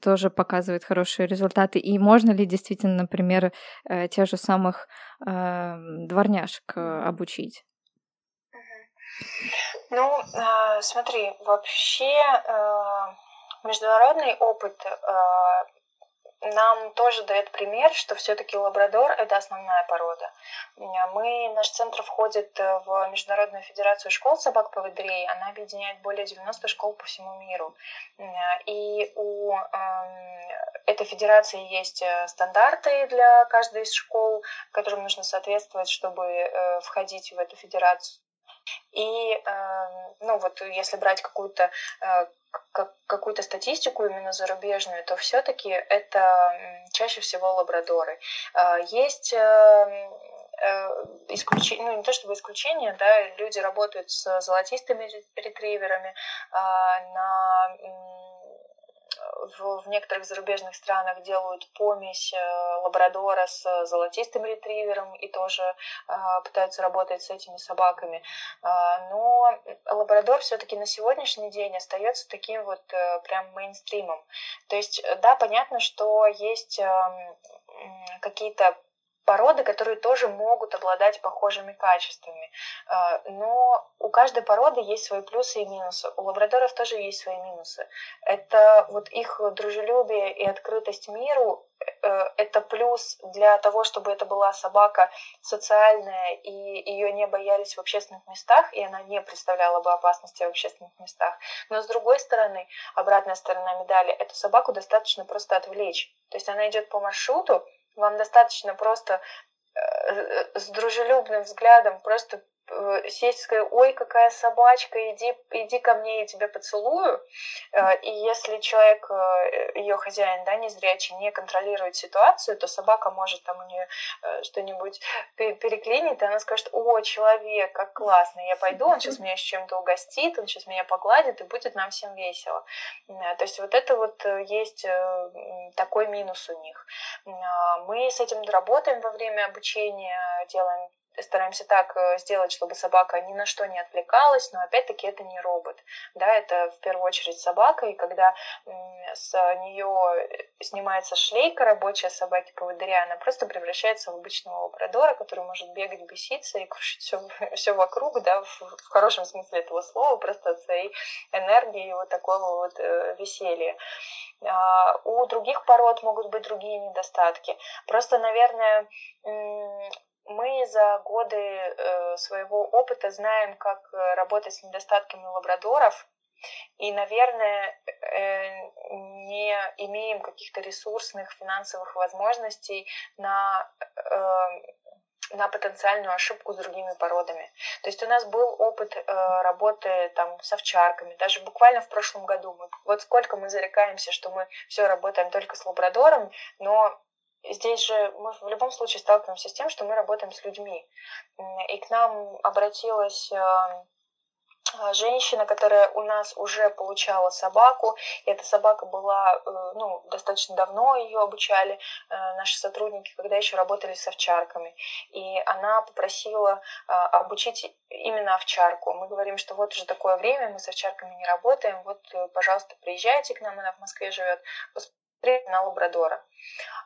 тоже показывает хорошие результаты. И можно ли действительно, например, э, тех же самых э, дворняжек обучить? Ну, э, смотри, вообще Международный опыт э, нам тоже дает пример, что все-таки лабрадор – это основная порода. Мы, наш центр входит в Международную федерацию школ собак-поводырей. Она объединяет более 90 школ по всему миру. И у эм, этой федерации есть э, стандарты для каждой из школ, которым нужно соответствовать, чтобы э, входить в эту федерацию. И, эм, ну вот, если брать какую-то какую-то статистику именно зарубежную, то все-таки это чаще всего лабрадоры. А, есть эм, э, исключение, ну не то чтобы исключение, да, люди работают с золотистыми ретриверами на в, в некоторых зарубежных странах делают помесь э, лабрадора с золотистым ретривером и тоже э, пытаются работать с этими собаками. Э, но лабрадор все-таки на сегодняшний день остается таким вот э, прям мейнстримом. То есть, да, понятно, что есть э, какие-то породы, которые тоже могут обладать похожими качествами. А, но у каждой породы есть свои плюсы и минусы. У лабрадоров тоже есть свои минусы. Это вот их дружелюбие и открытость миру, э, это плюс для того, чтобы это была собака социальная, и ее не боялись в общественных местах, и она не представляла бы опасности в общественных местах. Но с другой стороны, обратная сторона медали, эту собаку достаточно просто отвлечь. То есть она идет по маршруту, вам достаточно просто э, с дружелюбным взглядом просто Э, сказать, ой, какая собачка, иди, иди ко мне, я тебя поцелую. Э, и если человек, э, ее хозяин, да, незрячий, не контролирует ситуацию, то собака может там у нее что-нибудь переклинить, и она скажет, о, человек, как классно, я пойду, он сейчас меня с чем-то угостит, он сейчас меня погладит, и будет нам всем весело. То есть вот это вот есть такой минус у них. Мы с этим работаем во время обучения, делаем стараемся так э, сделать, чтобы собака ни на что не отвлекалась, но опять-таки это не робот. Да, это в первую очередь собака, и когда с нее снимается шлейка рабочая собаки поводыря, она просто превращается в обычного лабрадора, который может бегать, беситься и крушить все, все вокруг, да, в, в хорошем смысле этого слова, просто от своей энергии и вот такого вот э, веселья. А, у других пород могут быть другие недостатки. Просто, наверное, мы за годы э, своего опыта знаем, как э, работать с недостатками лабрадоров, и, наверное, э, не имеем каких-то ресурсных финансовых возможностей на на потенциальную ошибку с другими породами. То есть у нас был опыт работы там с овчарками, даже буквально в прошлом году. Мы, вот сколько мы зарекаемся, что мы все работаем только с лабрадором, но здесь же мы в любом случае сталкиваемся с тем, что мы работаем с людьми. И к нам обратилась эм, а, женщина, которая у нас уже получала собаку. И эта собака была, э, ну, достаточно давно ее обучали э, наши сотрудники, когда еще работали с овчарками. И она попросила обучить именно овчарку. Мы говорим, что вот уже такое время, мы с овчарками не работаем, вот, э, пожалуйста, приезжайте к нам, она в Москве живет, на лабрадора.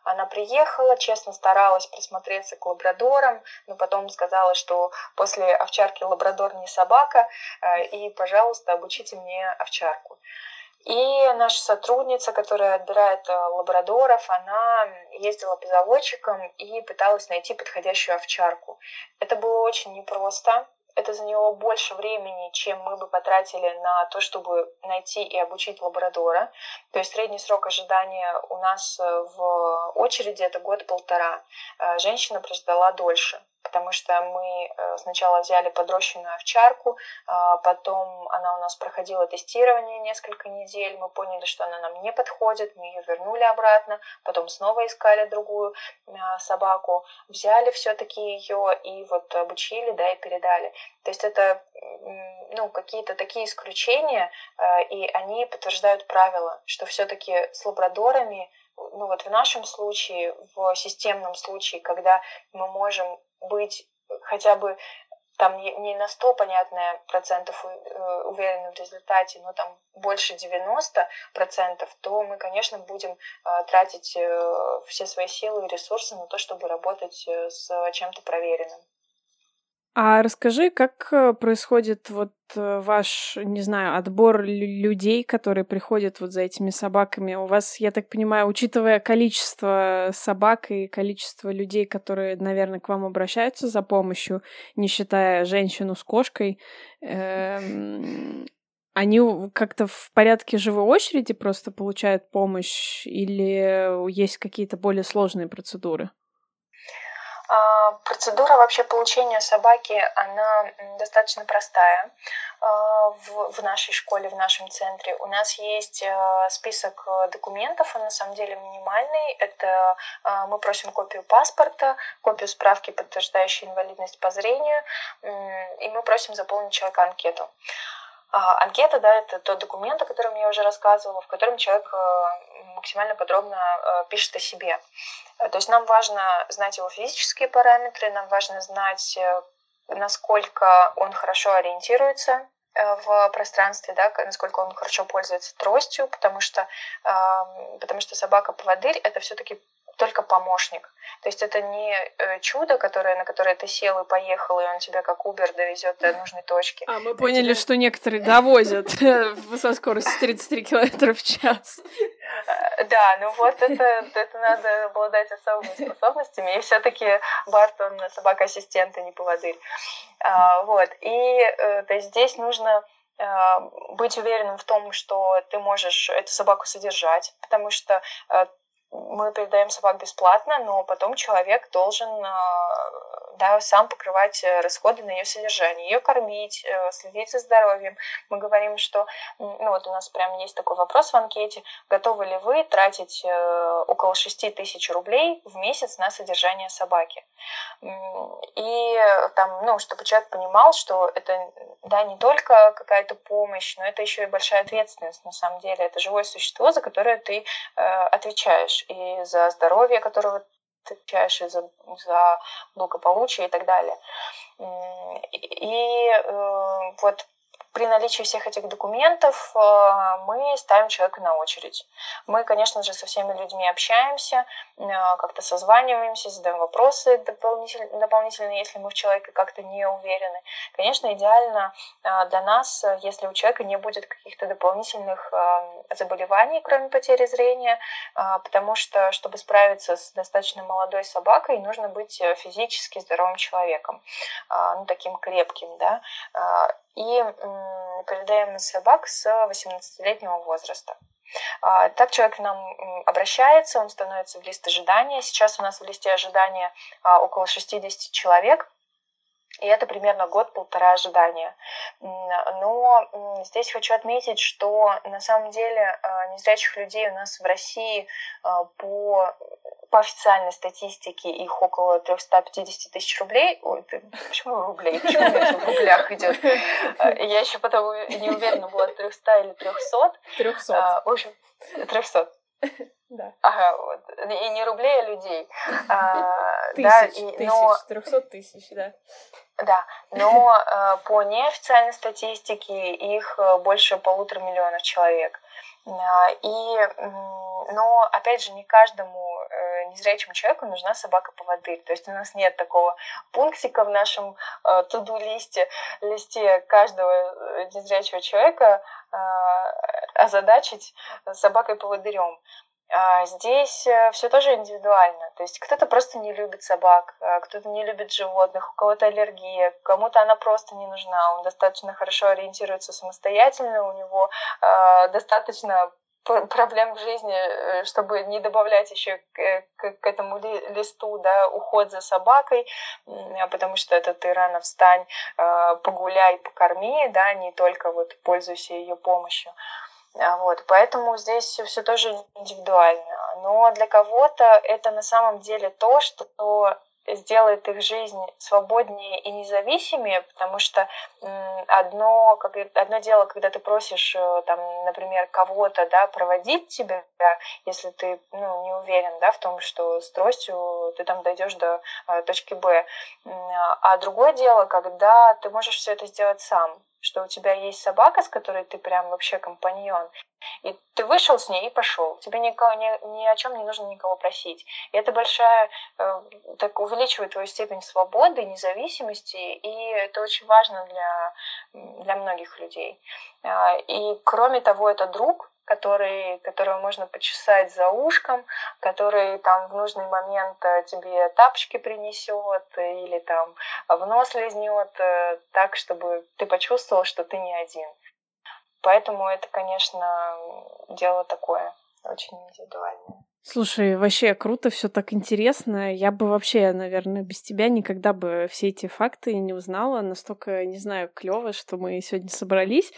Она приехала, честно старалась присмотреться к лабрадорам, но потом сказала, что после овчарки лабрадор не собака, э, и, пожалуйста, обучите мне овчарку. И наша сотрудница, которая отбирает э, лабрадоров, она ездила по заводчикам и пыталась найти подходящую овчарку. Это было очень непросто, это заняло больше времени, чем мы бы потратили на то, чтобы найти и обучить лабрадора. То есть средний срок ожидания у нас э, в очереди это год-полтора. Э, женщина прождала дольше потому что мы э, сначала взяли подрощенную овчарку, а потом она у нас проходила тестирование несколько недель, мы поняли, что она нам не подходит, мы ее вернули обратно, потом снова искали другую а, собаку, взяли все-таки ее и вот обучили, да, и передали. То есть это ну, какие-то такие исключения, э, и они подтверждают правило, что все-таки с лабрадорами ну вот в нашем случае, в системном случае, когда мы можем быть хотя бы там не на 100, понятно, процентов э, уверены в результате, но там больше 90 процентов, то мы, конечно, будем э, тратить э, все свои силы и ресурсы на то, чтобы работать с чем-то проверенным. А расскажи, как э, происходит вот э, ваш, не знаю, отбор людей, которые приходят вот за этими собаками? У вас, я так понимаю, учитывая количество собак и количество людей, которые, наверное, к вам обращаются за помощью, не считая женщину с кошкой, эм, они как-то в порядке живой очереди просто получают помощь или есть какие-то более сложные процедуры? А, процедура вообще получения собаки, она достаточно простая а, в, нашей школе, в нашем центре. У нас есть а, список документов, он на самом деле минимальный. Это мы просим копию паспорта, копию справки, подтверждающей инвалидность по зрению, и мы просим заполнить человека анкету. А, анкета, да, это тот документ, о котором я уже рассказывала, в котором человек э, максимально подробно э, пишет о себе. Э, то есть нам важно знать его физические параметры, нам важно знать, насколько он хорошо ориентируется в пространстве, да, насколько он хорошо пользуется тростью, потому что, потому что собака-поводырь — это все-таки только помощник. То есть это не э, чудо, которое, на которое ты сел и поехал, и он тебя как Uber довезет до нужной точки. А мы поняли, что некоторые довозят со скоростью 33 км в час. Э, да, ну вот это, это надо обладать особыми способностями, и все таки Барт, он собака-ассистент, а не поводырь. А, вот, и э, то есть здесь нужно быть уверенным в том, что ты можешь эту собаку содержать, потому что мы передаем собак бесплатно, но потом человек должен а, да, сам покрывать э, расходы на ее содержание, ее кормить, э, следить за здоровьем. Мы говорим, что, ну вот у нас прям есть такой вопрос в анкете, готовы ли вы тратить около 6 тысяч рублей в месяц на содержание собаки. И там, ну, чтобы человек понимал, что это, да, не только какая-то помощь, но это еще и большая ответственность на самом деле. Это живое существо, за которое ты отвечаешь и за здоровье, которого отвечаешь и за, за благополучие и так далее. И э, вот при наличии всех этих документов э, мы ставим человека на очередь. Мы, конечно же, со всеми людьми общаемся, э, как-то созваниваемся, задаем вопросы дополнительно, если мы в человеке как-то не уверены. Конечно, идеально э, для нас, если у человека не будет каких-то дополнительных заболеваний, кроме потери зрения, потому что, чтобы справиться с достаточно молодой собакой, нужно быть физически здоровым человеком, ну, таким крепким, да, и передаем собак с 18-летнего возраста. А, так человек к нам обращается, он становится в лист ожидания. Сейчас у нас в листе ожидания а, около 60 человек. И это примерно год-полтора ожидания. Но здесь хочу отметить, что на самом деле а, незрячих людей у нас в России по по официальной статистике их около 350 тысяч рублей. Ой, ты, почему рублей? Почему это в рублях идет? Я еще потом не уверена была, 300 или 300. 300. А, в общем, 300. Да. Ага, вот. И не рублей, а людей. А, тысяч, да, и, тысяч, но... 300 тысяч, да. Да, но э, по неофициальной статистике их э, больше полутора миллионов человек. А, и, но, опять же, не каждому э, незрячему человеку нужна собака-поводырь. То есть у нас нет такого пунктика в нашем э, туду-листе, листе каждого э, незрячего человека озадачить собакой-поводырем. А здесь все тоже индивидуально. То есть кто-то просто не любит собак, кто-то не любит животных, у кого-то аллергия, кому-то она просто не нужна. Он достаточно хорошо ориентируется самостоятельно, у него достаточно проблем в жизни, э, чтобы не добавлять еще к, к, этому листу, да, уход за собакой, потому что это ты рано встань, погуляй, покорми, да, не только вот пользуйся ее помощью. А, вот, поэтому здесь все, тоже индивидуально. Но для кого-то это на самом деле то, что сделает их жизнь свободнее и независимее, потому что одно, как, одно дело, когда ты просишь, э, там, например, кого-то да, проводить тебя, если ты ну, не уверен да, в том, что с тростью ты там дойдешь до э, точки Б. А другое дело, когда ты можешь все это сделать сам что у тебя есть собака, с которой ты прям вообще компаньон, и ты вышел с ней и пошел. Тебе никого, ни, ни о чем не нужно никого просить. И это большая, э, так увеличивает твою степень свободы, независимости, и это очень важно для, для многих людей. Э, и кроме того, это друг, который, которого можно почесать за ушком, который там в нужный момент э, тебе тапочки принесет или там в нос лизнет э, так, чтобы ты почувствовал, что ты не один. Поэтому это, конечно, дело такое очень индивидуальное. Слушай, вообще круто, все так интересно. Я бы вообще, наверное, без тебя никогда бы все эти факты не узнала. Настолько, не знаю, клево, что мы сегодня собрались.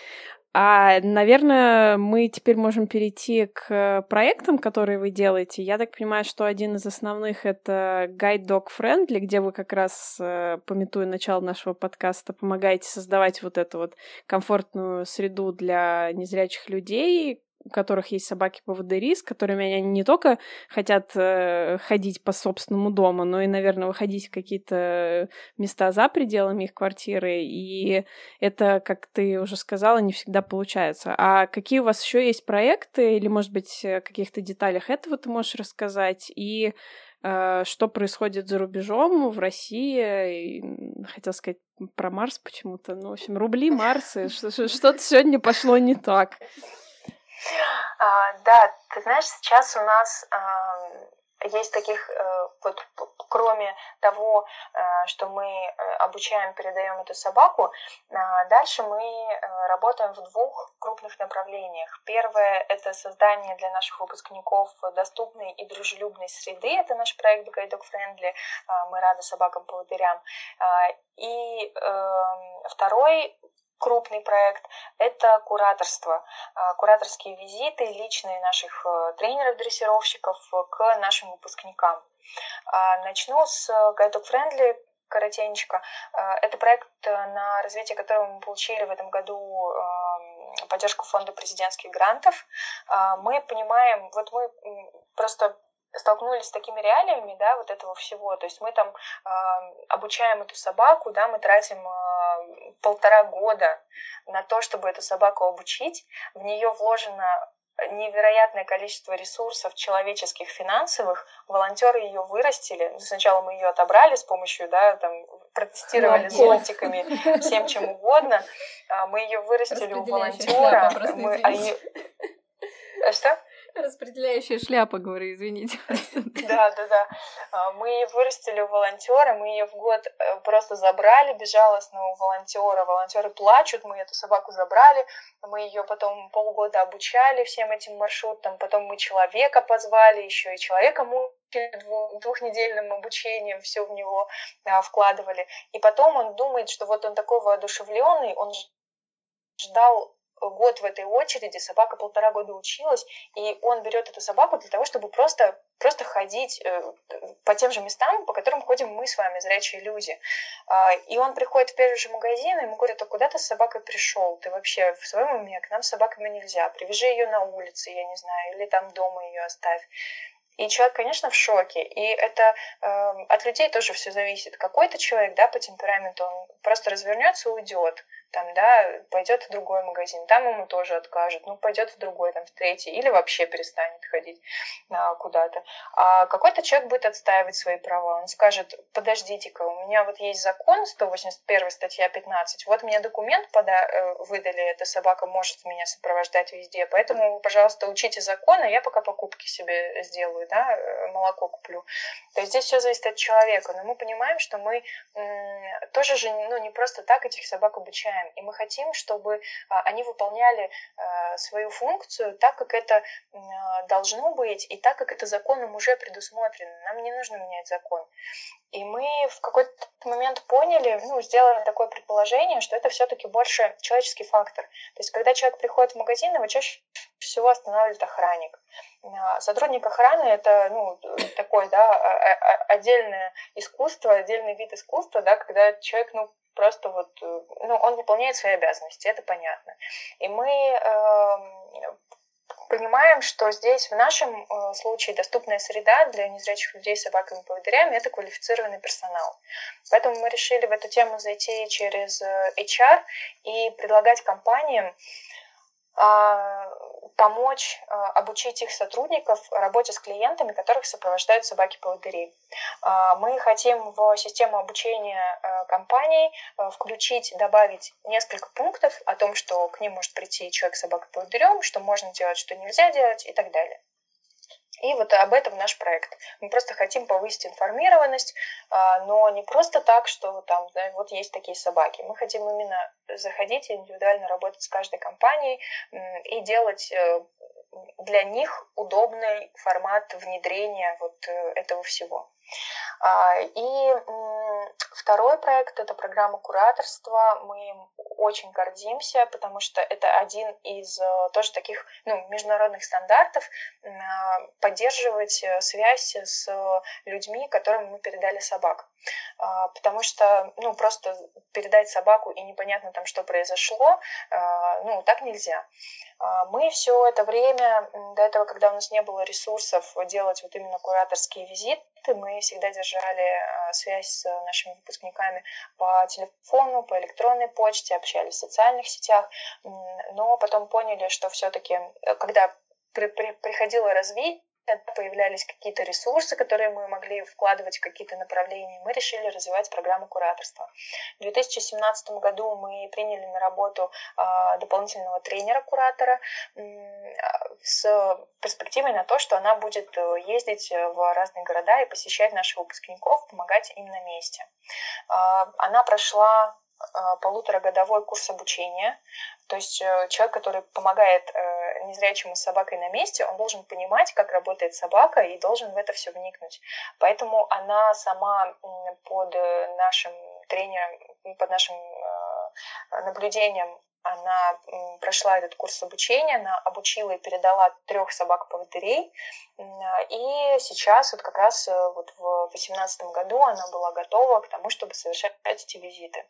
А, наверное, мы теперь можем перейти к проектам, которые вы делаете. Я так понимаю, что один из основных — это Guide Dog Friendly, где вы как раз, э, пометуя начало нашего подкаста, помогаете создавать вот эту вот комфортную среду для незрячих людей, у которых есть собаки-поводыри, с которыми они не только хотят э, ходить по собственному дому, но и, наверное, выходить в какие-то места за пределами их квартиры. И это, как ты уже сказала, не всегда получается. А какие у вас еще есть проекты, или, может быть, о каких-то деталях этого ты можешь рассказать? И э, что происходит за рубежом в России? Хотел сказать про Марс почему-то. Ну, в общем, рубли, Марсы. Что-то сегодня пошло не так. А, да, ты знаешь, сейчас у нас а, есть таких э, вот кроме того, э, что мы э, обучаем, передаем эту собаку, дальше мы работаем в двух крупных направлениях. Первое – это создание для наших выпускников доступной и дружелюбной среды. Это наш проект Guide Dog Friendly. Мы рады собакам-поводырям. И эм, второй крупный проект – это кураторство, а, кураторские визиты личные наших э, тренеров-дрессировщиков к нашим выпускникам. А, начну с Guide Dog Friendly, коротенько. А, это проект, э, на развитие которого мы получили в этом году эм, поддержку фонда президентских грантов. Мы понимаем, вот мы просто столкнулись с такими реалиями, да, вот этого всего. То есть мы там э, обучаем эту собаку, да, мы тратим э, полтора года на то, чтобы эту собаку обучить. В нее вложено невероятное количество ресурсов человеческих, финансовых. Волонтеры ее вырастили. Сначала мы ее отобрали с помощью, да, там, протестировали зонтиками, всем чем угодно. А мы ее вырастили у волонтера. Мы, а. А что? Распределяющая шляпа, говорю, извините. Да, да, да. А, мы вырастили у волонтера, мы ее в год э, просто забрали безжалостно у волонтера. Волонтеры плачут, мы эту собаку забрали, мы ее потом полгода обучали всем этим маршрутам, потом мы человека позвали, еще и человека мучили двухнедельным обучением, все в него а, вкладывали. И потом он думает, что вот он такой воодушевленный, он ждал год в этой очереди, собака полтора года училась, и он берет эту собаку для того, чтобы просто, просто ходить э, по тем же местам, по которым ходим мы с вами, зрячие люди. А, и он приходит в первый же магазин, и ему говорят, а куда ты с собакой пришел? Ты вообще в своем уме? К нам с собаками нельзя. Привяжи ее на улице, я не знаю, или там дома ее оставь. И человек, конечно, в шоке. И это э, от людей тоже все зависит. Какой-то человек, да, по темпераменту, он просто развернется и уйдет там, да, пойдет в другой магазин, там ему тоже откажут, ну, пойдет в другой, там, в третий, или вообще перестанет ходить а, куда-то. А какой-то человек будет отстаивать свои права, он скажет, подождите-ка, у меня вот есть закон, 181 статья 15, вот мне документ пода э, выдали, эта собака может меня сопровождать везде, поэтому, пожалуйста, учите закон, а я пока покупки себе сделаю, да, э, молоко куплю. То есть здесь все зависит от человека, но мы понимаем, что мы тоже же, ну, не просто так этих собак обучаем, знаем. И мы хотим, чтобы а, они выполняли а, свою функцию так, как это а, должно быть, и так, как это законом уже предусмотрено. Нам не нужно менять закон. И мы в какой-то момент поняли, ну, сделали такое предположение, что это все-таки больше человеческий фактор. То есть, когда человек приходит в магазин, его чаще всего останавливает охранник. Сотрудник охраны это ну, такое, да, отдельное искусство, отдельный вид искусства, да, когда человек ну, просто вот, э, ну, он выполняет свои обязанности, это понятно. И мы э, понимаем, что здесь в нашем э, случае доступная среда для незрячих людей с собаками-поводырями – это квалифицированный персонал. Поэтому мы решили в эту тему зайти через э, HR и предлагать компаниям а, помочь а, обучить их сотрудников работе с клиентами, которых сопровождают собаки-поводыри. А, мы хотим в систему обучения компаний включить, добавить несколько пунктов о том, что к ним может прийти человек с собакой-поводырем, что можно делать, что нельзя делать и так далее. И вот об этом наш проект. Мы просто хотим повысить информированность, а, но не просто так, что там да, вот есть такие собаки. Мы хотим именно заходить и индивидуально работать с каждой компанией и делать э, для них удобный формат внедрения вот э, этого всего. А, и второй проект – это программа кураторства. Мы им очень гордимся, потому что это один из э, тоже таких ну, международных стандартов а, поддерживать э, связь с людьми, которым мы передали собак. А, потому что ну, просто передать собаку и непонятно там, что произошло, ну, так нельзя. Мы все это время, до этого, когда у нас не было ресурсов делать вот именно кураторские визиты, мы всегда держали а, связь с нашими выпускниками по телефону, по электронной почте, общались в социальных сетях, но потом поняли, что все-таки, э, когда при, при, приходило развитие, появлялись какие-то ресурсы, которые мы могли вкладывать в какие-то направления. Мы решили развивать программу кураторства. В 2017 году мы приняли на работу а, дополнительного тренера-куратора с перспективой на то, что она будет э, ездить в разные города и посещать наших выпускников, помогать им на месте. А, она прошла а, полуторагодовой курс обучения. То есть э, человек, который помогает э, незрячему с собакой на месте, он должен понимать, как работает собака и должен в это все вникнуть. Поэтому она сама под э, нашим тренером, под нашим наблюдением она прошла этот курс обучения, она обучила и передала трех собак-поводырей, и сейчас вот как раз э, вот в 2018 году она была готова к тому, чтобы совершать эти визиты.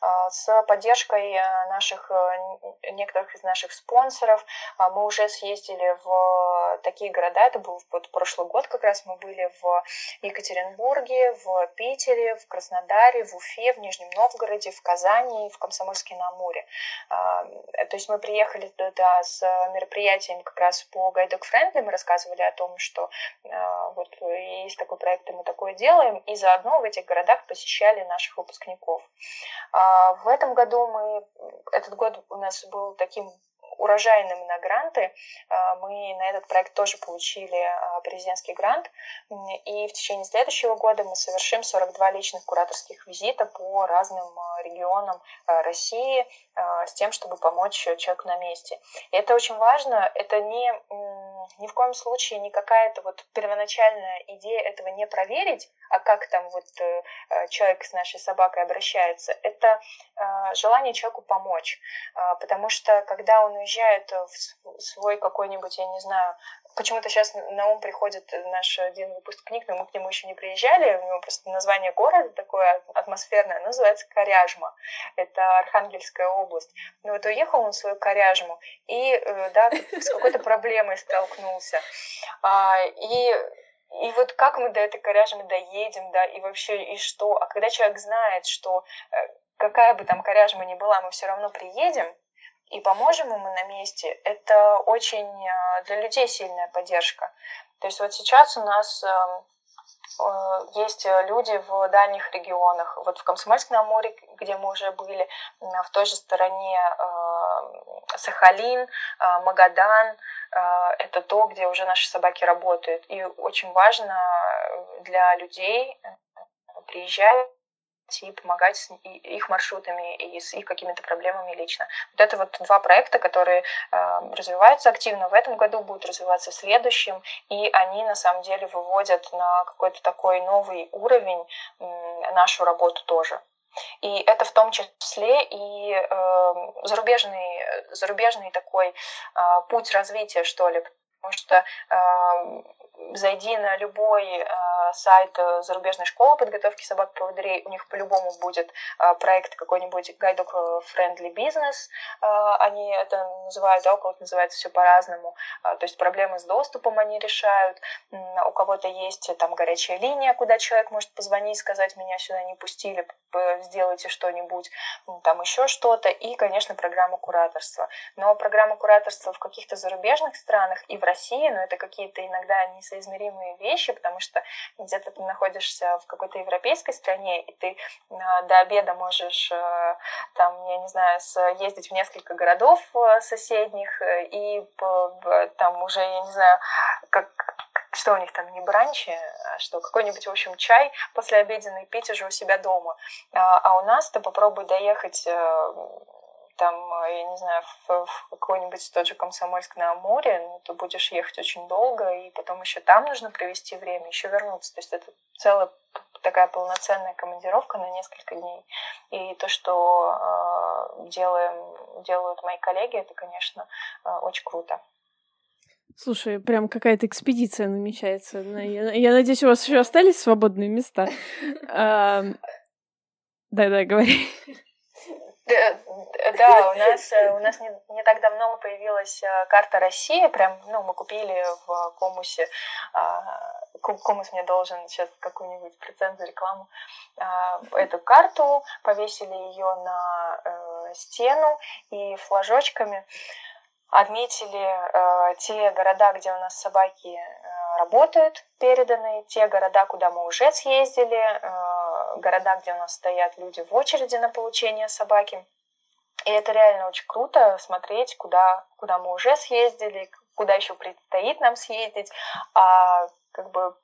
А, с поддержкой э, наших, э, некоторых из наших спонсоров а, мы уже съездили в такие города, это был вот прошлый год как раз, мы были в Екатеринбурге, в Питере, в Краснодаре, в Уфе, в Нижнем Новгороде, в Казани, в Комсомольске-на-Амуре. А, то есть мы приехали туда с мероприятием как раз по Dog Friendly, мы рассказывали о том, что а, вот есть такой проект, и мы такое делаем, и заодно в этих городах посещали наших выпускников. А, в этом году мы, этот год у нас был таким урожайным на гранты. А, мы на этот проект тоже получили а, президентский грант. И в течение следующего года мы совершим 42 личных кураторских визита по разным а, регионам России с тем, чтобы помочь человеку на месте. И это очень важно. Это не ни в коем случае не какая-то вот первоначальная идея этого не проверить, а как там вот э, э, человек с нашей собакой обращается, это э, желание человеку помочь. Потому что когда он уезжает в свой какой-нибудь, я не знаю, почему-то сейчас на ум приходит наш один выпускник, но мы к нему еще не приезжали, у него просто название города такое атмосферное, называется Коряжма. Это Архангельская область. Ну вот уехал он в свою Коряжму и, да, с какой-то проблемой столкнулся. А, и и вот как мы до этой коряжмы доедем, да, и вообще, и что? А когда человек знает, что э, какая бы там коряжма ни была, мы все равно приедем, и поможем ему на месте, это очень э, для людей сильная поддержка. То есть вот сейчас у нас эм, Э, есть люди в дальних регионах. Вот в Комсомольск-на-Амуре, где мы уже были, в той же стороне Сахалин, Магадан, это то, где уже наши собаки работают. И очень важно для людей приезжать и помогать с их маршрутами и с их какими-то проблемами лично. Вот это вот два проекта, которые э, развиваются активно в этом году, будут развиваться в следующем, и они на самом деле выводят на какой-то такой новый уровень э, нашу работу тоже. И это в том числе и э, зарубежный, зарубежный такой э, путь развития, что ли, потому что э, зайди на любой э, сайт э, зарубежной школы подготовки собак-поводырей, у них по-любому будет э, проект какой-нибудь Guide Friendly Business, э, они это называют, да, у кого-то называется все по-разному, э, то есть проблемы с доступом они решают, у кого-то есть там горячая линия, куда человек может позвонить, сказать, меня сюда не пустили, сделайте что-нибудь, там еще что-то, и, конечно, программа кураторства. Но программа кураторства в каких-то зарубежных странах и в России, но это какие-то иногда несоизмеримые вещи, потому что где-то ты находишься в какой-то европейской стране, и ты а, до обеда можешь э, там, я не знаю, съездить в несколько городов э, соседних, э, и там уже, я не знаю, как что у них там не бранчи, а что какой-нибудь, в общем, чай после обеденный пить уже у себя дома. А, а у нас ты попробуй доехать там, я не знаю, в, в какой-нибудь тот же Комсомольск на Амуре, ну, ты будешь ехать очень долго, и потом еще там нужно провести время, еще вернуться. То есть это целая такая полноценная командировка на несколько дней. И то, что э, делаем, делают мои коллеги, это, конечно, э, очень круто. Слушай, прям какая-то экспедиция намечается. Я, я надеюсь, у вас еще остались свободные места. Да-да, говори. Да, у нас, э, у нас не, не так давно появилась э, карта России, прям, ну, мы купили в Комусе, а, Комус мне должен сейчас какую-нибудь процент за рекламу, а, эту карту, повесили ее на э, стену и флажочками отметили те города, где у нас собаки работают, переданы, те города, куда мы уже съездили, города, где у нас стоят люди в очереди на получение собаки. И это реально очень круто смотреть, куда, куда мы уже съездили, куда еще предстоит нам съездить. А как бы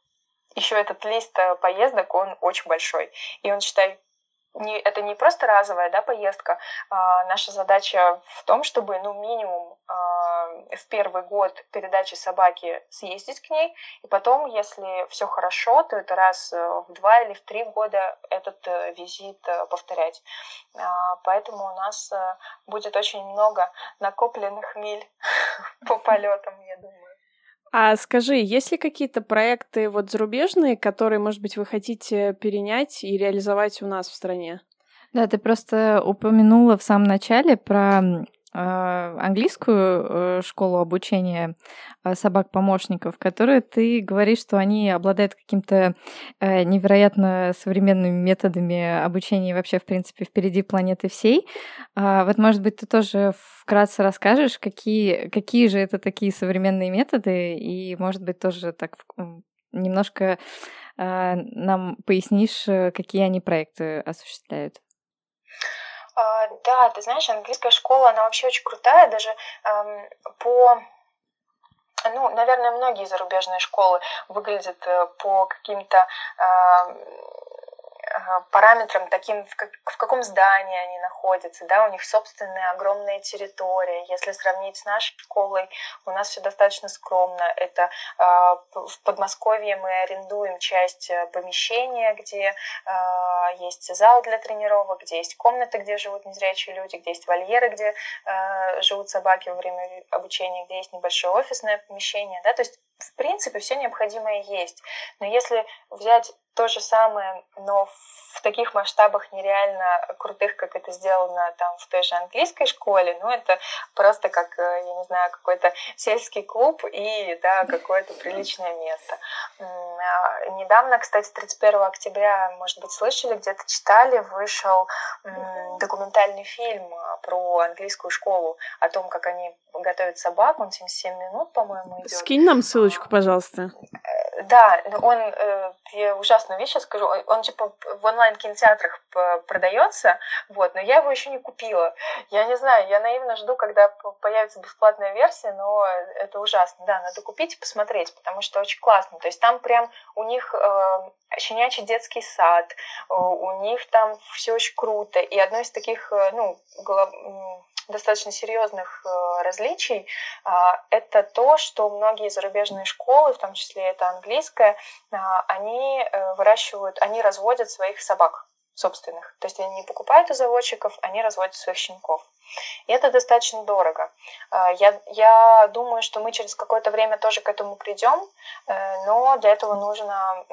еще этот лист поездок, он очень большой. И он, считай, не, это не просто разовая да, поездка. А, наша задача в том, чтобы ну, минимум а, в первый год передачи собаки съездить к ней, и потом, если все хорошо, то это раз э, в два или в три года этот э, визит э, повторять. А, поэтому у нас будет очень много накопленных миль по полетам, я думаю. А скажи, есть ли какие-то проекты вот зарубежные, которые, может быть, вы хотите перенять и реализовать у нас в стране? Да, ты просто упомянула в самом начале про английскую э, школу обучения а, собак-помощников, которые ты говоришь, что они обладают каким-то э, невероятно современными методами обучения вообще, в принципе, впереди планеты всей. А, вот, может быть, ты тоже вкратце расскажешь, какие, какие же это такие современные методы, и, может быть, тоже так немножко нам пояснишь, э, какие они проекты осуществляют. А, да, ты знаешь, английская школа, она вообще очень крутая, даже эм, по ну, наверное, многие зарубежные школы выглядят э, по каким-то э, параметрам таким, в, как, в каком здании они находятся, да, у них собственная огромная территория. Если сравнить с нашей школой, у нас все достаточно скромно. Это э, в Подмосковье мы арендуем часть э, помещения, где э, есть зал для тренировок, где есть комната, где живут незрячие люди, где есть вольеры, где э, живут собаки во время обучения, где есть небольшое офисное помещение, да, то есть в принципе все необходимое есть. Но если взять то же самое, но в таких масштабах нереально крутых, как это сделано там в той же английской школе, ну это просто как, э, я не знаю, какой-то сельский клуб и да, какое-то приличное место. А, недавно, кстати, 31 октября, может быть, слышали, где-то читали, вышел документальный фильм а, про английскую школу, о том, как они готовят собак, он 77 минут, по-моему, идет. Скинь нам ссылочку, пожалуйста. Э, да, он, э, я ужасную вещь скажу, он типа в онлайн-кинотеатрах продается, вот, но я его еще не купила. Я не знаю, я наивно жду, когда появится бесплатная версия, но это ужасно. Да, надо купить и посмотреть, потому что очень классно. То есть там прям у них э, щенячий детский сад, э, у них там все очень круто. И одно из таких, э, ну, голов достаточно серьезных э, различий, а, это то, что многие зарубежные школы, в том числе это английская, а, они э, выращивают, они разводят своих собак собственных. То есть они не покупают у заводчиков, они разводят своих щенков. И это достаточно дорого. А, я, я думаю, что мы через какое-то время тоже к этому придем, э, но для этого нужно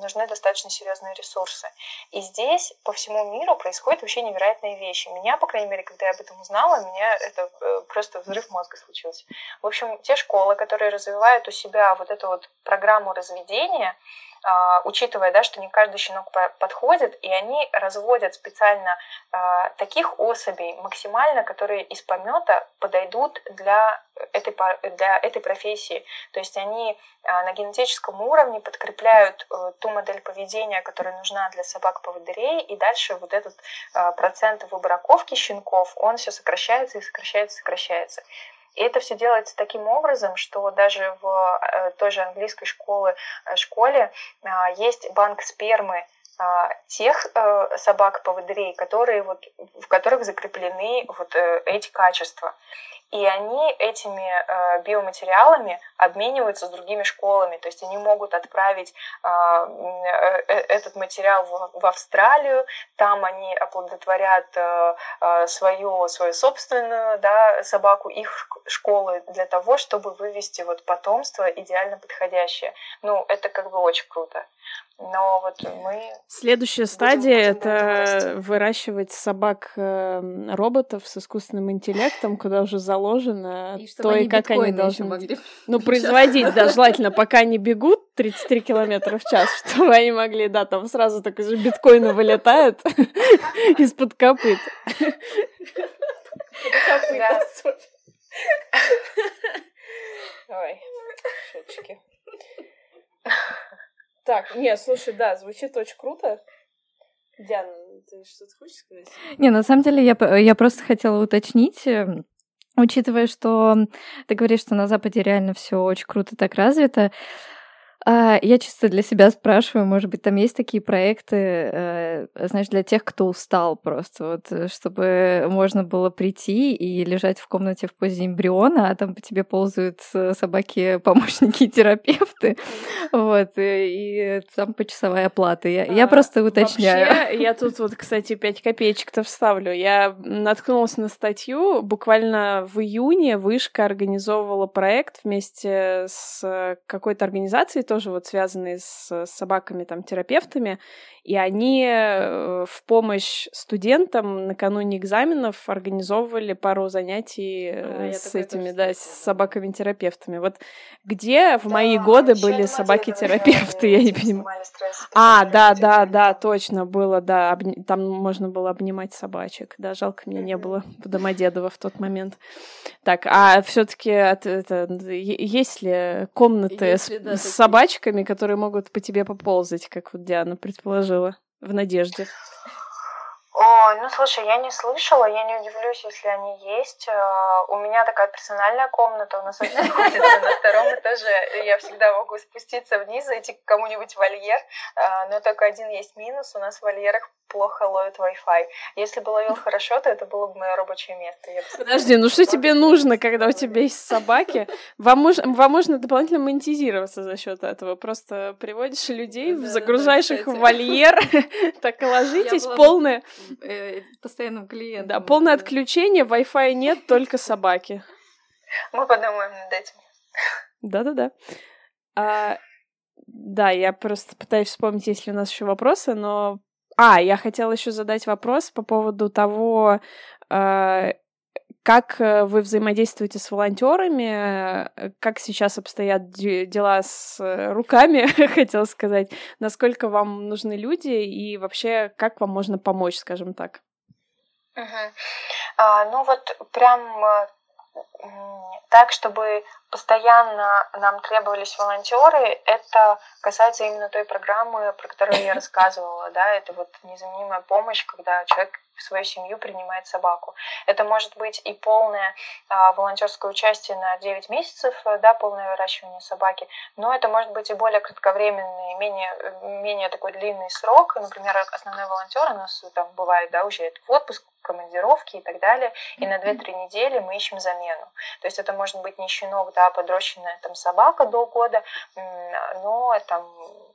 нужны достаточно серьезные ресурсы. И здесь по всему миру происходят вообще невероятные вещи. Меня, по крайней мере, когда я об этом узнала, у меня это э, просто взрыв мозга случился. В общем, те школы, которые развивают у себя вот эту вот программу разведения, учитывая, да, что не каждый щенок подходит, и они разводят специально а, таких особей максимально, которые из помета подойдут для этой, для этой профессии. То есть они а, на генетическом уровне подкрепляют э, ту модель поведения, которая нужна для собак-поводырей, и дальше вот этот процент выбраковки щенков, он все сокращается и сокращается, сокращается. И это все делается таким образом, что даже в э, той же английской школе, э, школе а, есть банк спермы тех э, собак-поводырей, которые вот, в которых закреплены вот эти качества и они этими э, биоматериалами обмениваются с другими школами. То есть они могут отправить а, э, э, этот материал в, Австралию, там они оплодотворят э, э, свою, свою собственную да, собаку, их школы для того, чтобы вывести вот потомство идеально подходящее. Ну, это как бы очень круто. Но вот мы... Следующая стадия — это выращивать собак-роботов с искусственным интеллектом, куда уже заложено и то, и как они должны... Могли... Ну, производить, да, желательно, пока они бегут 33 километра в час, чтобы они могли, да, там сразу так же биткоины вылетают из-под копыт. Ой, шуточки. Так, не, слушай, да, звучит очень круто. Диана, ты что-то хочешь сказать? Не, на самом деле я, я просто хотела уточнить, эм, учитывая, что ты говоришь, что на Западе реально все очень круто так развито, а, я чисто для себя спрашиваю, может быть, там есть такие проекты, э, знаешь, для тех, кто устал просто, вот, э, чтобы можно было прийти и лежать в комнате в позе эмбриона, а там по тебе ползают э, собаки-помощники терапевты, вот, и, и там почасовая оплата. Я, я а, просто уточняю. Вообще, я тут вот, кстати, 5 копеечек-то вставлю. Я наткнулась на статью, буквально в июне Вышка организовывала проект вместе с какой-то организацией, тоже вот связанные с собаками, там, терапевтами, и они э, в помощь студентам накануне экзаменов организовывали пару занятий а, э, с этими, да, с собаками-терапевтами. Вот где в да, мои годы были собаки-терапевты, я не понимаю. А, да, да, да, точно было, да, там можно было обнимать собачек, да, жалко меня не было в Домодедово в тот момент. Так, а все таки есть ли комнаты с, с собачками, которые могут по тебе поползать, как вот Диана предположила? В надежде? О, ну слушай, я не слышала, я не удивлюсь, если они есть. А, у меня такая персональная комната, у нас находится на втором этаже. Я всегда могу спуститься вниз, зайти к кому-нибудь в вольер, а, но только один есть минус, у нас в вольерах плохо ловит Wi-Fi. Если бы ловил хорошо, то это было бы мое рабочее место. Подожди, ну что тебе нужно, когда у тебя есть собаки? Вам, мож... Вам можно дополнительно монетизироваться за счет этого. Просто приводишь людей, да, загружаешь да, их в вольер, так ложитесь, полное... Э, постоянным клиентом. Да, полное отключение, Wi-Fi нет, только собаки. Мы подумаем над этим. Да-да-да. А, да, я просто пытаюсь вспомнить, есть ли у нас еще вопросы, но а, я хотела еще задать вопрос по поводу того, э, как э, вы взаимодействуете с волонтерами, э, как сейчас обстоят дела с руками, хотела сказать, насколько вам нужны люди и вообще как вам можно помочь, скажем так? Угу. А, ну вот прям так, чтобы постоянно нам требовались волонтеры, это касается именно той программы, про которую я рассказывала, да, это вот незаменимая помощь, когда человек в свою семью принимает собаку. Это может быть и полное а, волонтерское участие на 9 месяцев, да, полное выращивание собаки, но это может быть и более кратковременный, менее, менее такой длинный срок. Например, основной волонтер у нас там бывает, да, уезжает в отпуск, командировки и так далее, и на 2-3 недели мы ищем замену. То есть это может быть не щенок, да, подрощенная там собака до года, но там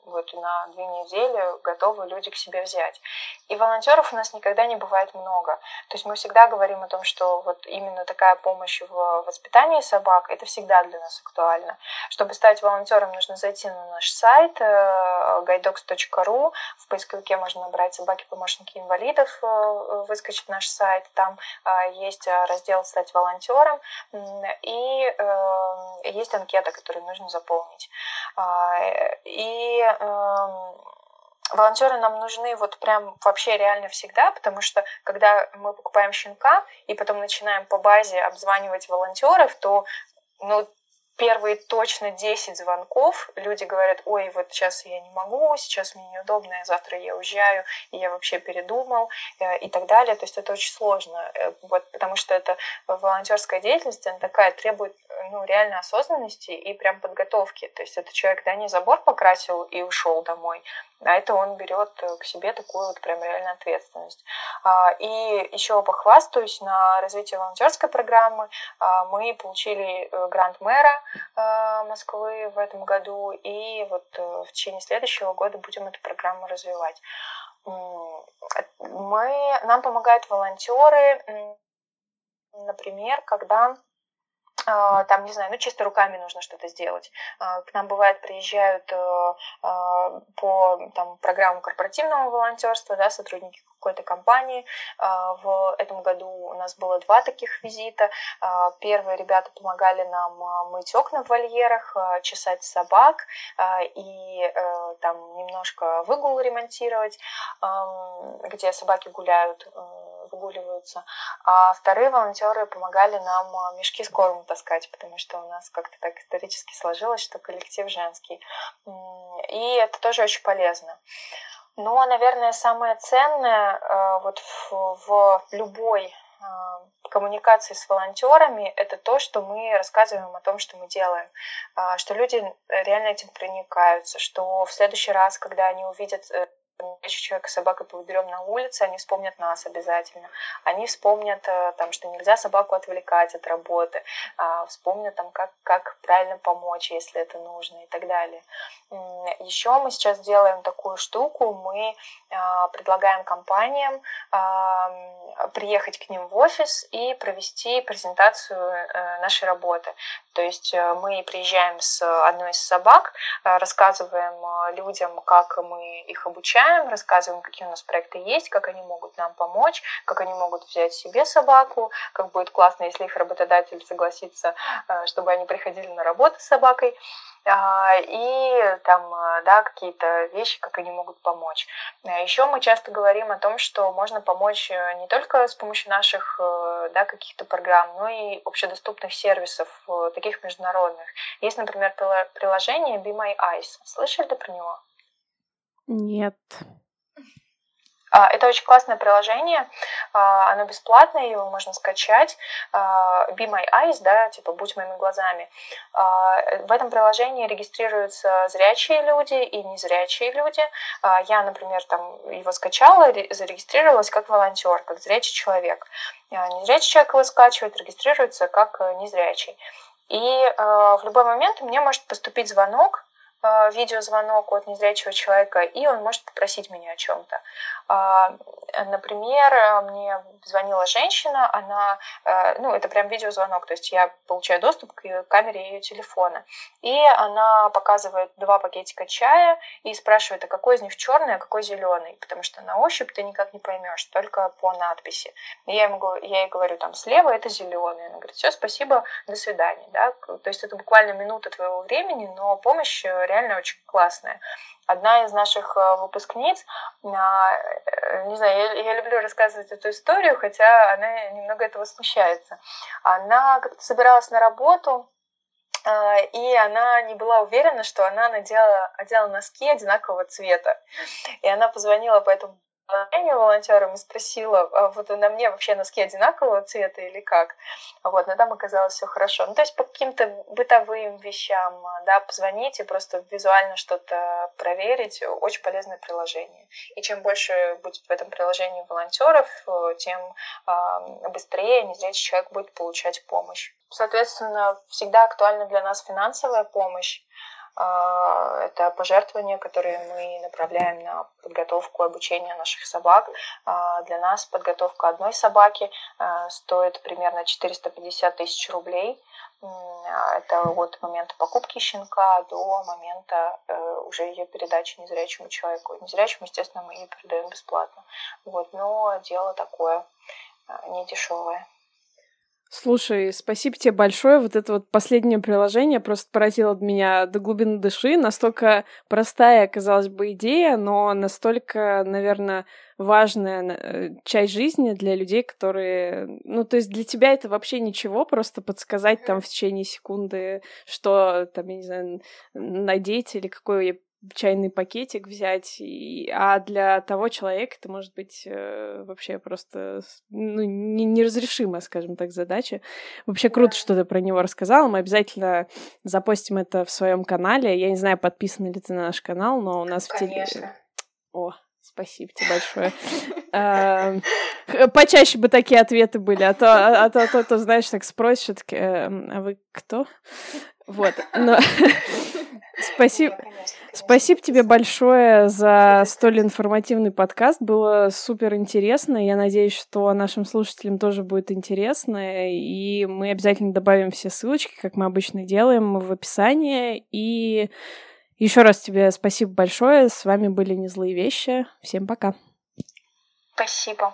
вот на две недели готовы люди к себе взять. И волонтеров у нас никогда не бывает много. То есть мы всегда говорим о том, что вот именно такая помощь в воспитании собак, это всегда для нас актуально. Чтобы стать волонтером, нужно зайти на наш сайт э, guidox.ru, в поисковике можно набрать собаки-помощники инвалидов, э, выскочит наш сайт, там э, есть раздел «Стать волонтером», и есть анкета, которую нужно заполнить. А, и волонтеры нам нужны вот прям вообще реально всегда, потому что когда мы покупаем щенка и потом начинаем по базе обзванивать волонтеров, то ну, первые точно 10 звонков люди говорят, ой, вот сейчас я не могу, сейчас мне неудобно, завтра я уезжаю, и я вообще передумал э, и так далее. То есть это очень сложно, э, вот, потому что это волонтерская деятельность, она такая требует ну, реально осознанности и прям подготовки. То есть это человек, да, не забор покрасил и ушел домой, а это он берет к себе такую вот прям реальную ответственность. А, и еще похвастаюсь, на развитие волонтерской программы а, мы получили э, грант мэра а, Москвы в этом году, и вот э, в течение следующего года будем эту программу развивать. Мы, нам помогают волонтеры, например, когда там, не знаю, ну чисто руками нужно что-то сделать. А, к нам бывает приезжают э, а, по там, программам корпоративного волонтерства, да, сотрудники какой-то компании. В этом году у нас было два таких визита. Первые ребята помогали нам мыть окна в вольерах, чесать собак и э, там немножко выгул ремонтировать, где собаки гуляют э, выгуливаются. А вторые волонтеры помогали нам мешки с кормом таскать, потому что у нас как-то так исторически сложилось, что коллектив женский. И это тоже очень полезно. Ну, а, наверное, самое ценное э, вот в, в любой э, коммуникации с волонтерами это то, что мы рассказываем о том, что мы делаем, э, что люди реально этим проникаются, что в следующий раз, когда они увидят человек с собакой поведерем на улице, они вспомнят нас обязательно. Они вспомнят, э, там, что нельзя собаку отвлекать от работы, а, вспомнят, там, как, как правильно помочь, если это нужно и так далее. Еще мы сейчас делаем такую штуку, мы а, предлагаем компаниям а, приехать к ним в офис и провести презентацию э, нашей работы. То есть э, мы приезжаем с одной из собак, рассказываем людям, как мы их обучаем, обсуждаем, рассказываем, какие у нас проекты есть, как они могут нам помочь, как они могут взять себе собаку, как будет классно, если их работодатель согласится, э, чтобы они приходили на работу с собакой а, и там, э, да, какие-то вещи, как они могут помочь. А Еще мы часто говорим о том, что можно помочь э, не только с помощью наших, да, каких-то программ, но и общедоступных сервисов, таких международных. Есть, например, приложение Be My Eyes. Слышали про него? Нет. А, это очень классное приложение, а, оно бесплатное, его можно скачать. А, Be My Eyes, да, типа «Будь моими глазами». В этом приложении регистрируются зрячие люди и незрячие люди. Я, например, там его скачала, зарегистрировалась как волонтер, как зрячий человек. Незрячий человек его скачивает, регистрируется как э, незрячий. И в любой момент мне может поступить звонок видеозвонок от незрячего человека, и он может попросить меня о чем-то. А, например, мне звонила женщина, она, э, ну, это прям видеозвонок, то есть я получаю доступ к камере ее телефона, и она показывает два пакетика чая и спрашивает, а какой из них черный, а какой зеленый, потому что на ощупь ты никак не поймешь, только по надписи. Я, ему, я ей говорю, там, слева это зеленый. Она говорит, все, спасибо, до свидания. Да? То есть это буквально минута твоего времени, но помощь э, реально очень классная. Одна из наших э, выпускниц, а, э, не знаю, я, я люблю рассказывать эту историю, хотя она немного этого смущается. Она как-то собиралась на работу, а, и она не была уверена, что она надела, одела носки одинакового цвета. И она позвонила по этому приложению волонтерам и спросила, а вот на мне вообще носки одинакового цвета или как. Вот, но там оказалось все хорошо. Ну, то есть по каким-то бытовым вещам, да, позвонить и просто визуально что-то проверить, очень полезное приложение. И чем больше будет в этом приложении волонтеров, тем быстрее незрячий человек будет получать помощь. Соответственно, всегда актуальна для нас финансовая помощь. А, это пожертвования, которые мы направляем на подготовку обучения наших собак. А, для нас подготовка одной собаки а, стоит примерно 450 тысяч рублей. Это от момента покупки щенка до момента э, уже ее передачи незрячему человеку. Незрячему, естественно, мы ее передаем бесплатно. Вот, но дело такое не дешевое. Слушай, спасибо тебе большое. Вот это вот последнее приложение просто поразило меня до глубины души. Настолько простая, казалось бы, идея, но настолько, наверное, важная э, часть жизни для людей, которые... Ну, то есть для тебя это вообще ничего, просто подсказать там в течение секунды, что там, я не знаю, надеть или какой чайный пакетик взять, и, а для того человека это может быть э, вообще просто ну, не, неразрешимая, скажем так, задача. Вообще круто, что ты про него рассказала. Мы обязательно запостим это в своем канале. Я не знаю, подписаны ли ты на наш канал, но у нас Конечно. в теле... О, Спасибо тебе большое. Эм, почаще бы такие ответы были, а то, а, а то, а то, знаешь, так спросишь, таки, эм, а вы кто? Вот. Но... Спасибо. Спасибо тебе большое за столь информативный подкаст. Было супер интересно. Я надеюсь, что нашим слушателям тоже будет интересно. И мы обязательно добавим все ссылочки, как мы обычно делаем, в описании. И еще раз тебе спасибо большое. С вами были «Незлые вещи». Всем пока. Спасибо.